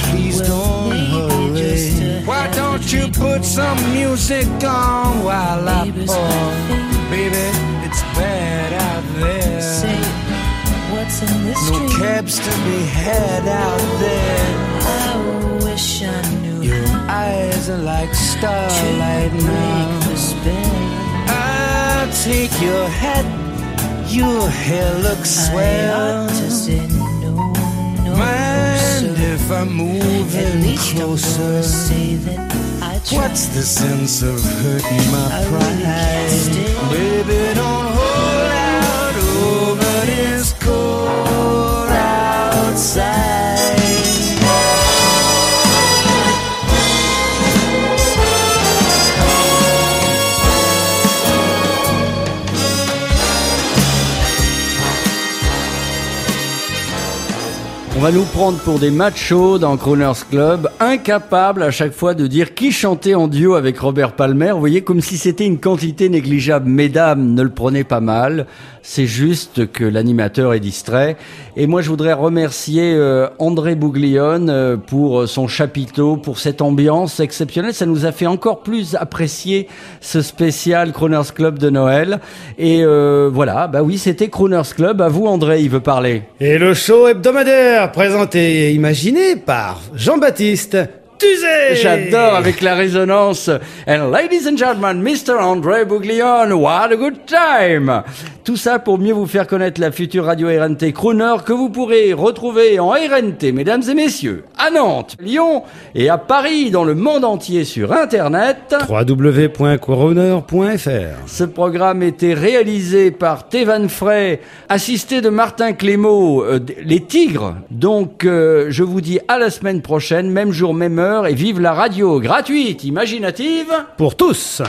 please don't hurry. Why don't you put some music on while I pour? Baby, it's bad out there. Say, what's in this No cabs to be had out there. I wish I knew. Your eyes are like starlight now. I'll take your hat. Your hair looks swell. Mind if I move in closer? What's the sense of hurting my pride? Baby, don't On va nous prendre pour des machos dans Crooners Club, incapables à chaque fois de dire qui chantait en duo avec Robert Palmer. Vous voyez, comme si c'était une quantité négligeable. Mesdames, ne le prenez pas mal. C'est juste que l'animateur est distrait. Et moi, je voudrais remercier euh, André Bouglione euh, pour son chapiteau, pour cette ambiance exceptionnelle. Ça nous a fait encore plus apprécier ce spécial Crooners Club de Noël. Et euh, voilà, bah oui, c'était Crooners Club. À vous, André, il veut parler. Et le show hebdomadaire présenté et imaginé par Jean-Baptiste J'adore avec la résonance. And ladies and gentlemen, Mr. André Bouglione, what a good time! Tout ça pour mieux vous faire connaître la future radio RNT Crooner que vous pourrez retrouver en RNT, mesdames et messieurs, à Nantes, Lyon et à Paris, dans le monde entier sur Internet. www.crooner.fr Ce programme était réalisé par Thévan Frey, assisté de Martin Clément, euh, les Tigres. Donc, euh, je vous dis à la semaine prochaine, même jour, même heure, et vive la radio gratuite, imaginative. Pour tous